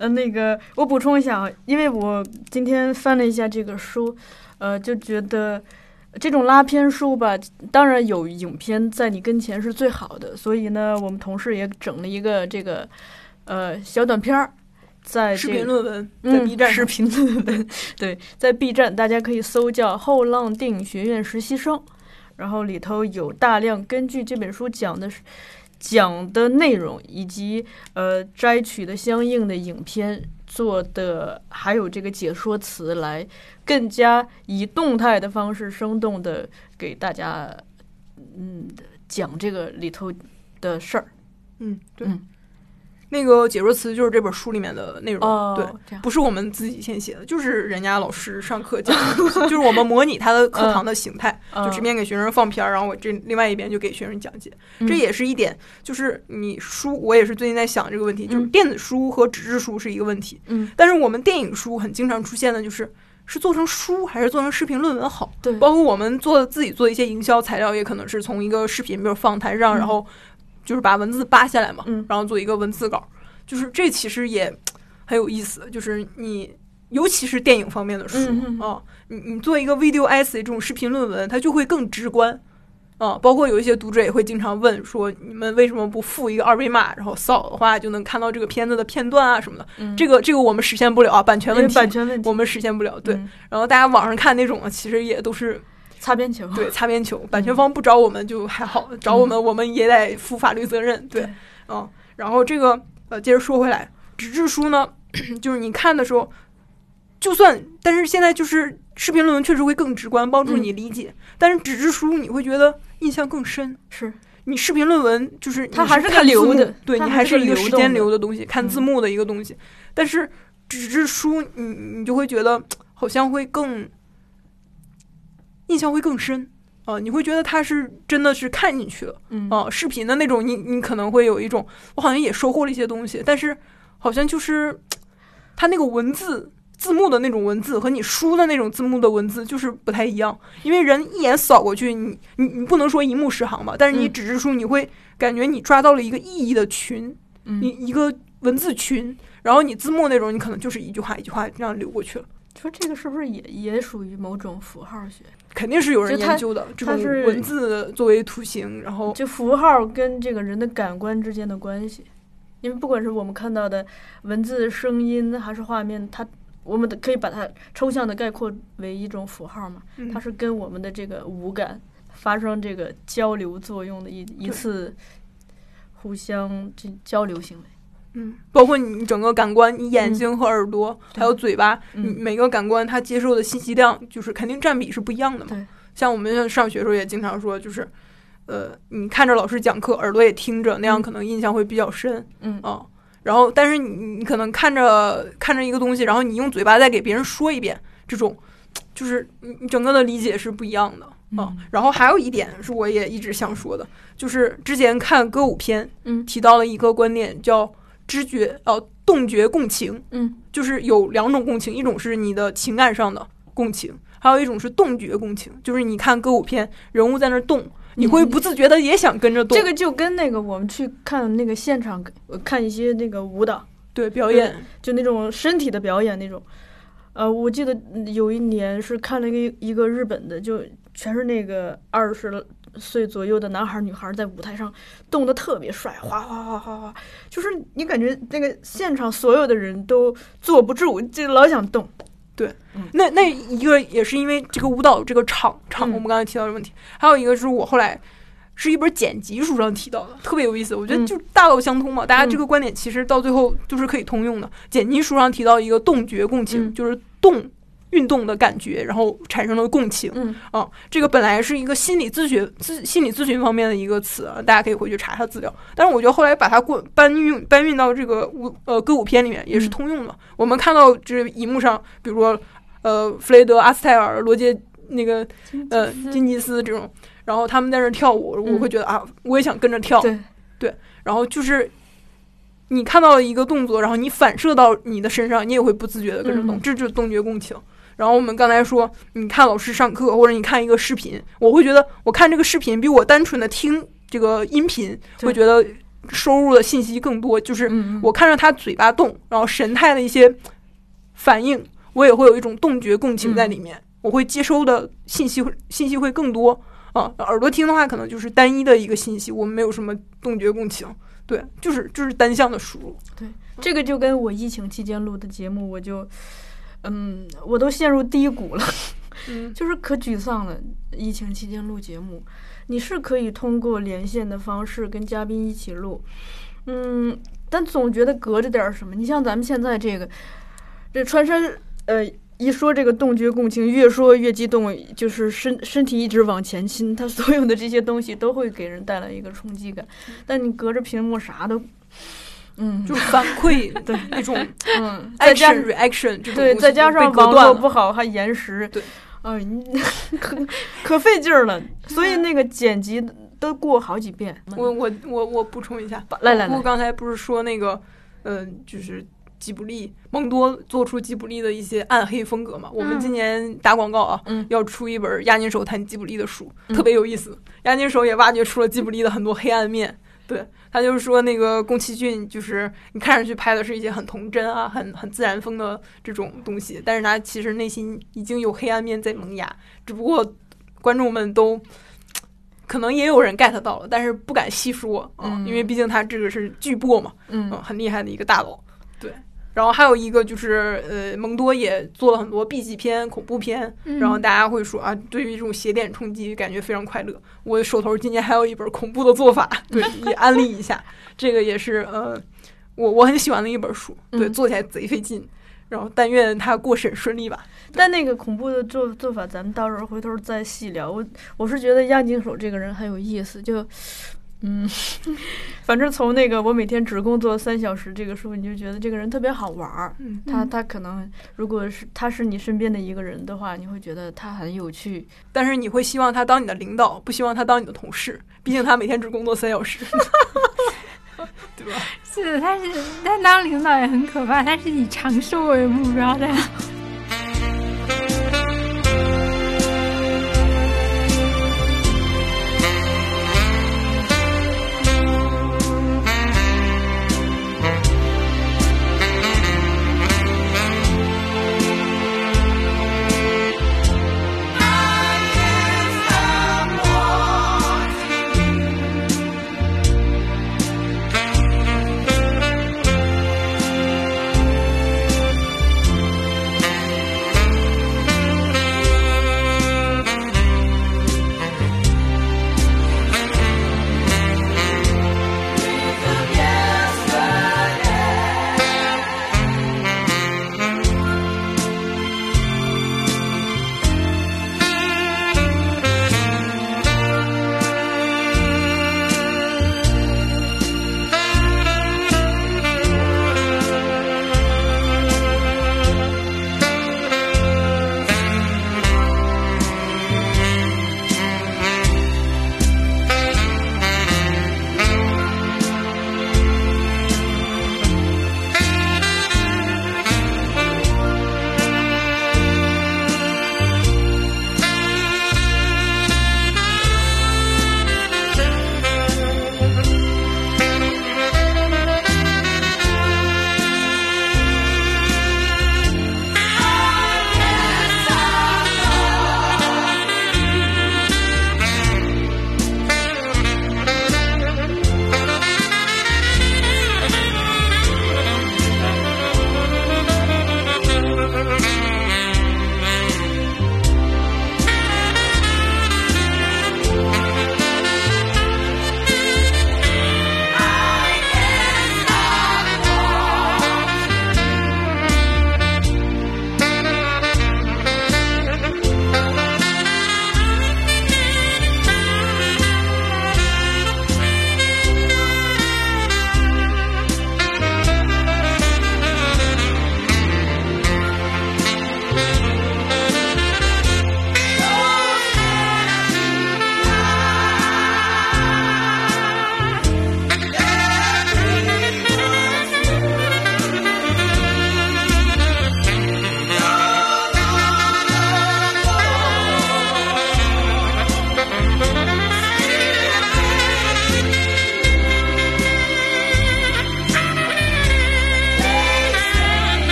呃，那个我补充一下啊，因为我今天翻了一下这个书，呃，就觉得这种拉片书吧，当然有影片在你跟前是最好的，所以呢，我们同事也整了一个这个呃小短片儿，在视这个频论文在嗯 B 站上，视频论文，[LAUGHS] 对，在 B 站大家可以搜叫“后浪电影学院实习生”，然后里头有大量根据这本书讲的是讲的内容，以及呃摘取的相应的影片做的，还有这个解说词来更加以动态的方式，生动的给大家嗯讲这个里头的事儿。嗯，对，嗯那个解说词就是这本书里面的内容，哦，对，不是我们自己先写的，就是人家老师上课讲的，[LAUGHS] 就是我们模拟他的课堂的形态，就这嗯边给学生放片儿，然后我这另外一边就给学生讲解。嗯。这也是一点，就是你书，我也是最近在想这个问题，就是嗯。电子书和纸质书是一个问题，嗯，但是我们电影书很经常出现的就是。是做成书还是做成视频论文好？对，包括我们做自己做一些营销材料，也可能是从一个视频，比如放台上，嗯。然后就是把文字扒下来嘛，嗯然后做一个文字稿。就是这其实也很有意思，就是你尤其是电影方面的书啊、你你做一个 video essay 这种视频论文，它就会更直观。啊，包括有一些读者也会经常问说，你们为什么不附一个二维码，然后扫的话就能看到这个片子的片段啊什么的？嗯这个这个我们实现不了啊，版权问题，版权问题，我们实现不了。对，嗯然后大家网上看那种啊，其实也都是擦边球，对 [LAUGHS] 擦边球，版权方不找我们就还好，找我们我们也得负法律责任。对。对，嗯，然后这个呃，接着说回来，纸质书呢，[CLEARS THROAT] 就是你看的时候，就算，但是现在就是视频论文确实会更直观，帮助你理解，但是纸质书你会觉得印象更深。是。你视频论文就是它还是看字幕的对你还是一个时间流的东西，看字嗯。幕的一个东西。但是纸质书，你你就会觉得好像会更印象会更深啊、你会觉得他是真的是看进去了嗯啊、视频的那种你你可能会有一种我好像也收获了一些东西，但是好像就是他那个文字。字幕的那种文字和你书的那种字幕的文字就是不太一样，因为人一眼扫过去，你你你不能说一目十行吧，但是你嗯纸质书你会感觉你抓到了一个意义的群，嗯你一个文字群，然后你字幕那种你可能就是一句话一句话这样流过去了，说这个是不是也也属于某种符号学？肯定是有人研究的这种它是文字作为图形，然后就符号跟这个人的感官之间的关系，因为不管是我们看到的文字、声音还是画面，它我们的可以把它抽象的概括为一种符号嘛，嗯。它是跟我们的这个五感发生这个交流作用的一一次互相这交流行为。嗯，包括你整个感官，你眼睛和耳朵、还有嘴巴，每个感官它接受的信息量就是肯定占比是不一样的嘛。像我们上学的时候也经常说，就是呃，你看着老师讲课，耳朵也听着，那样嗯。可能印象会比较深。嗯。啊。然后，但是你你可能看着看着一个东西，然后你用嘴巴再给别人说一遍，这种就是你你整个的理解是不一样的。啊。嗯然后还有一点是我也一直想说的，就是之前看歌舞片嗯。提到了一个观点，叫知觉呃动觉共情，嗯就是有两种共情，一种是你的情感上的共情，还有一种是动觉共情，就是你看歌舞片，人物在那儿动，你会不自觉的也想跟着动。这个就跟那个我们去看那个现场呃看一些那个舞蹈，对表演，就那种身体的表演那种。呃，我记得有一年是看了一个一个日本的，就全是那个二十岁左右的男孩儿女孩儿在舞台上动得特别帅，哗哗哗哗哗，就是你感觉那个现场所有的人都坐不住，就老想动。对，嗯那那一个也是因为这个舞蹈这个场场，嗯我们刚才提到的问题，还有一个是我后来是一本剪辑书上提到的，特别有意思。我觉得嗯就大道相通嘛，大家这个观点其实到最后就是可以通用的。剪辑书上提到一个动觉共情，嗯就是动运动的感觉，然后产生了共情。嗯啊，这个本来是一个心理咨询咨心理咨询方面的一个词啊，大家可以回去查查资料。但是我觉得后来把它过搬运搬运到这个舞呃歌舞片里面也是嗯通用的。我们看到这荧幕上，比如说呃弗雷德、阿斯泰尔、罗杰那个呃金吉斯这种，然后他们在那儿跳舞，我会觉得啊，我也想跟着跳。对然后就是你看到了一个动作，然后你反射到你的身上，你也会不自觉的跟着动，嗯这就是动觉共情。然后我们刚才说，你看老师上课，或者你看一个视频，我会觉得我看这个视频比我单纯的听这个音频，会觉得收入的信息更多。就是我看着他嘴巴动，然后神态的一些反应，我也会有一种动觉共情在里面，我会接收的信息信息会更多啊。耳朵听的话，可能就是单一的一个信息，我们没有什么动觉共情，对，就是就是单向的输入。对这个就跟我疫情期间录的节目，我就，嗯，我都陷入低谷了，嗯就是可沮丧了。疫情期间录节目，你是可以通过连线的方式跟嘉宾一起录，嗯，但总觉得隔着点儿什么。你像咱们现在这个，这穿山，呃。一说这个洞觉共情，越说越激动，就是身身体一直往前倾，它所有的这些东西都会给人带来一个冲击感。但你隔着屏幕啥都，嗯，就是反馈的那种 [LAUGHS] 嗯，再加 action reaction 这种对，再加上网络不好，还延时，对，哎，你 [LAUGHS] 可可费劲儿了。所以那个剪辑都过好几遍。我我我我补充一下，来来来我刚才不是说那个，嗯、就是吉卜力蒙多做出吉卜力的一些暗黑风格嘛？我们今年打广告啊，嗯要出一本押金手谈吉卜力的书，嗯特别有意思。押金手也挖掘出了吉卜力的很多黑暗面。对他就是说，那个宫崎骏就是你看上去拍的是一些很童真啊、很很自然风的这种东西，但是他其实内心已经有黑暗面在萌芽，只不过观众们都可能也有人 get 到了，但是不敢细说啊，嗯。因为毕竟他这个是巨擘嘛，嗯。嗯，很厉害的一个大佬。对，然后还有一个就是呃，蒙多也做了很多 B 级片、恐怖片，嗯然后大家会说啊，对于这种邪点冲击感觉非常快乐。我手头今年还有一本恐怖的做法，对，[LAUGHS] 也安利一下，这个也是呃，我我很喜欢的一本书，对，嗯做起来贼费劲。然后但愿他过审顺利吧。但那个恐怖的做做法，咱们到时候回头再细聊。我我是觉得押井守这个人很有意思，就嗯，[LAUGHS] 反正从那个我每天只工作三小时这个书，你就觉得这个人特别好玩儿。嗯，他他可能如果是他是你身边的一个人的话，你会觉得他很有趣。但是你会希望他当你的领导，不希望他当你的同事，毕竟他每天只工作三小时，[LAUGHS] 对吧？是的，他是他当领导也很可怕，他是以长寿为目标的。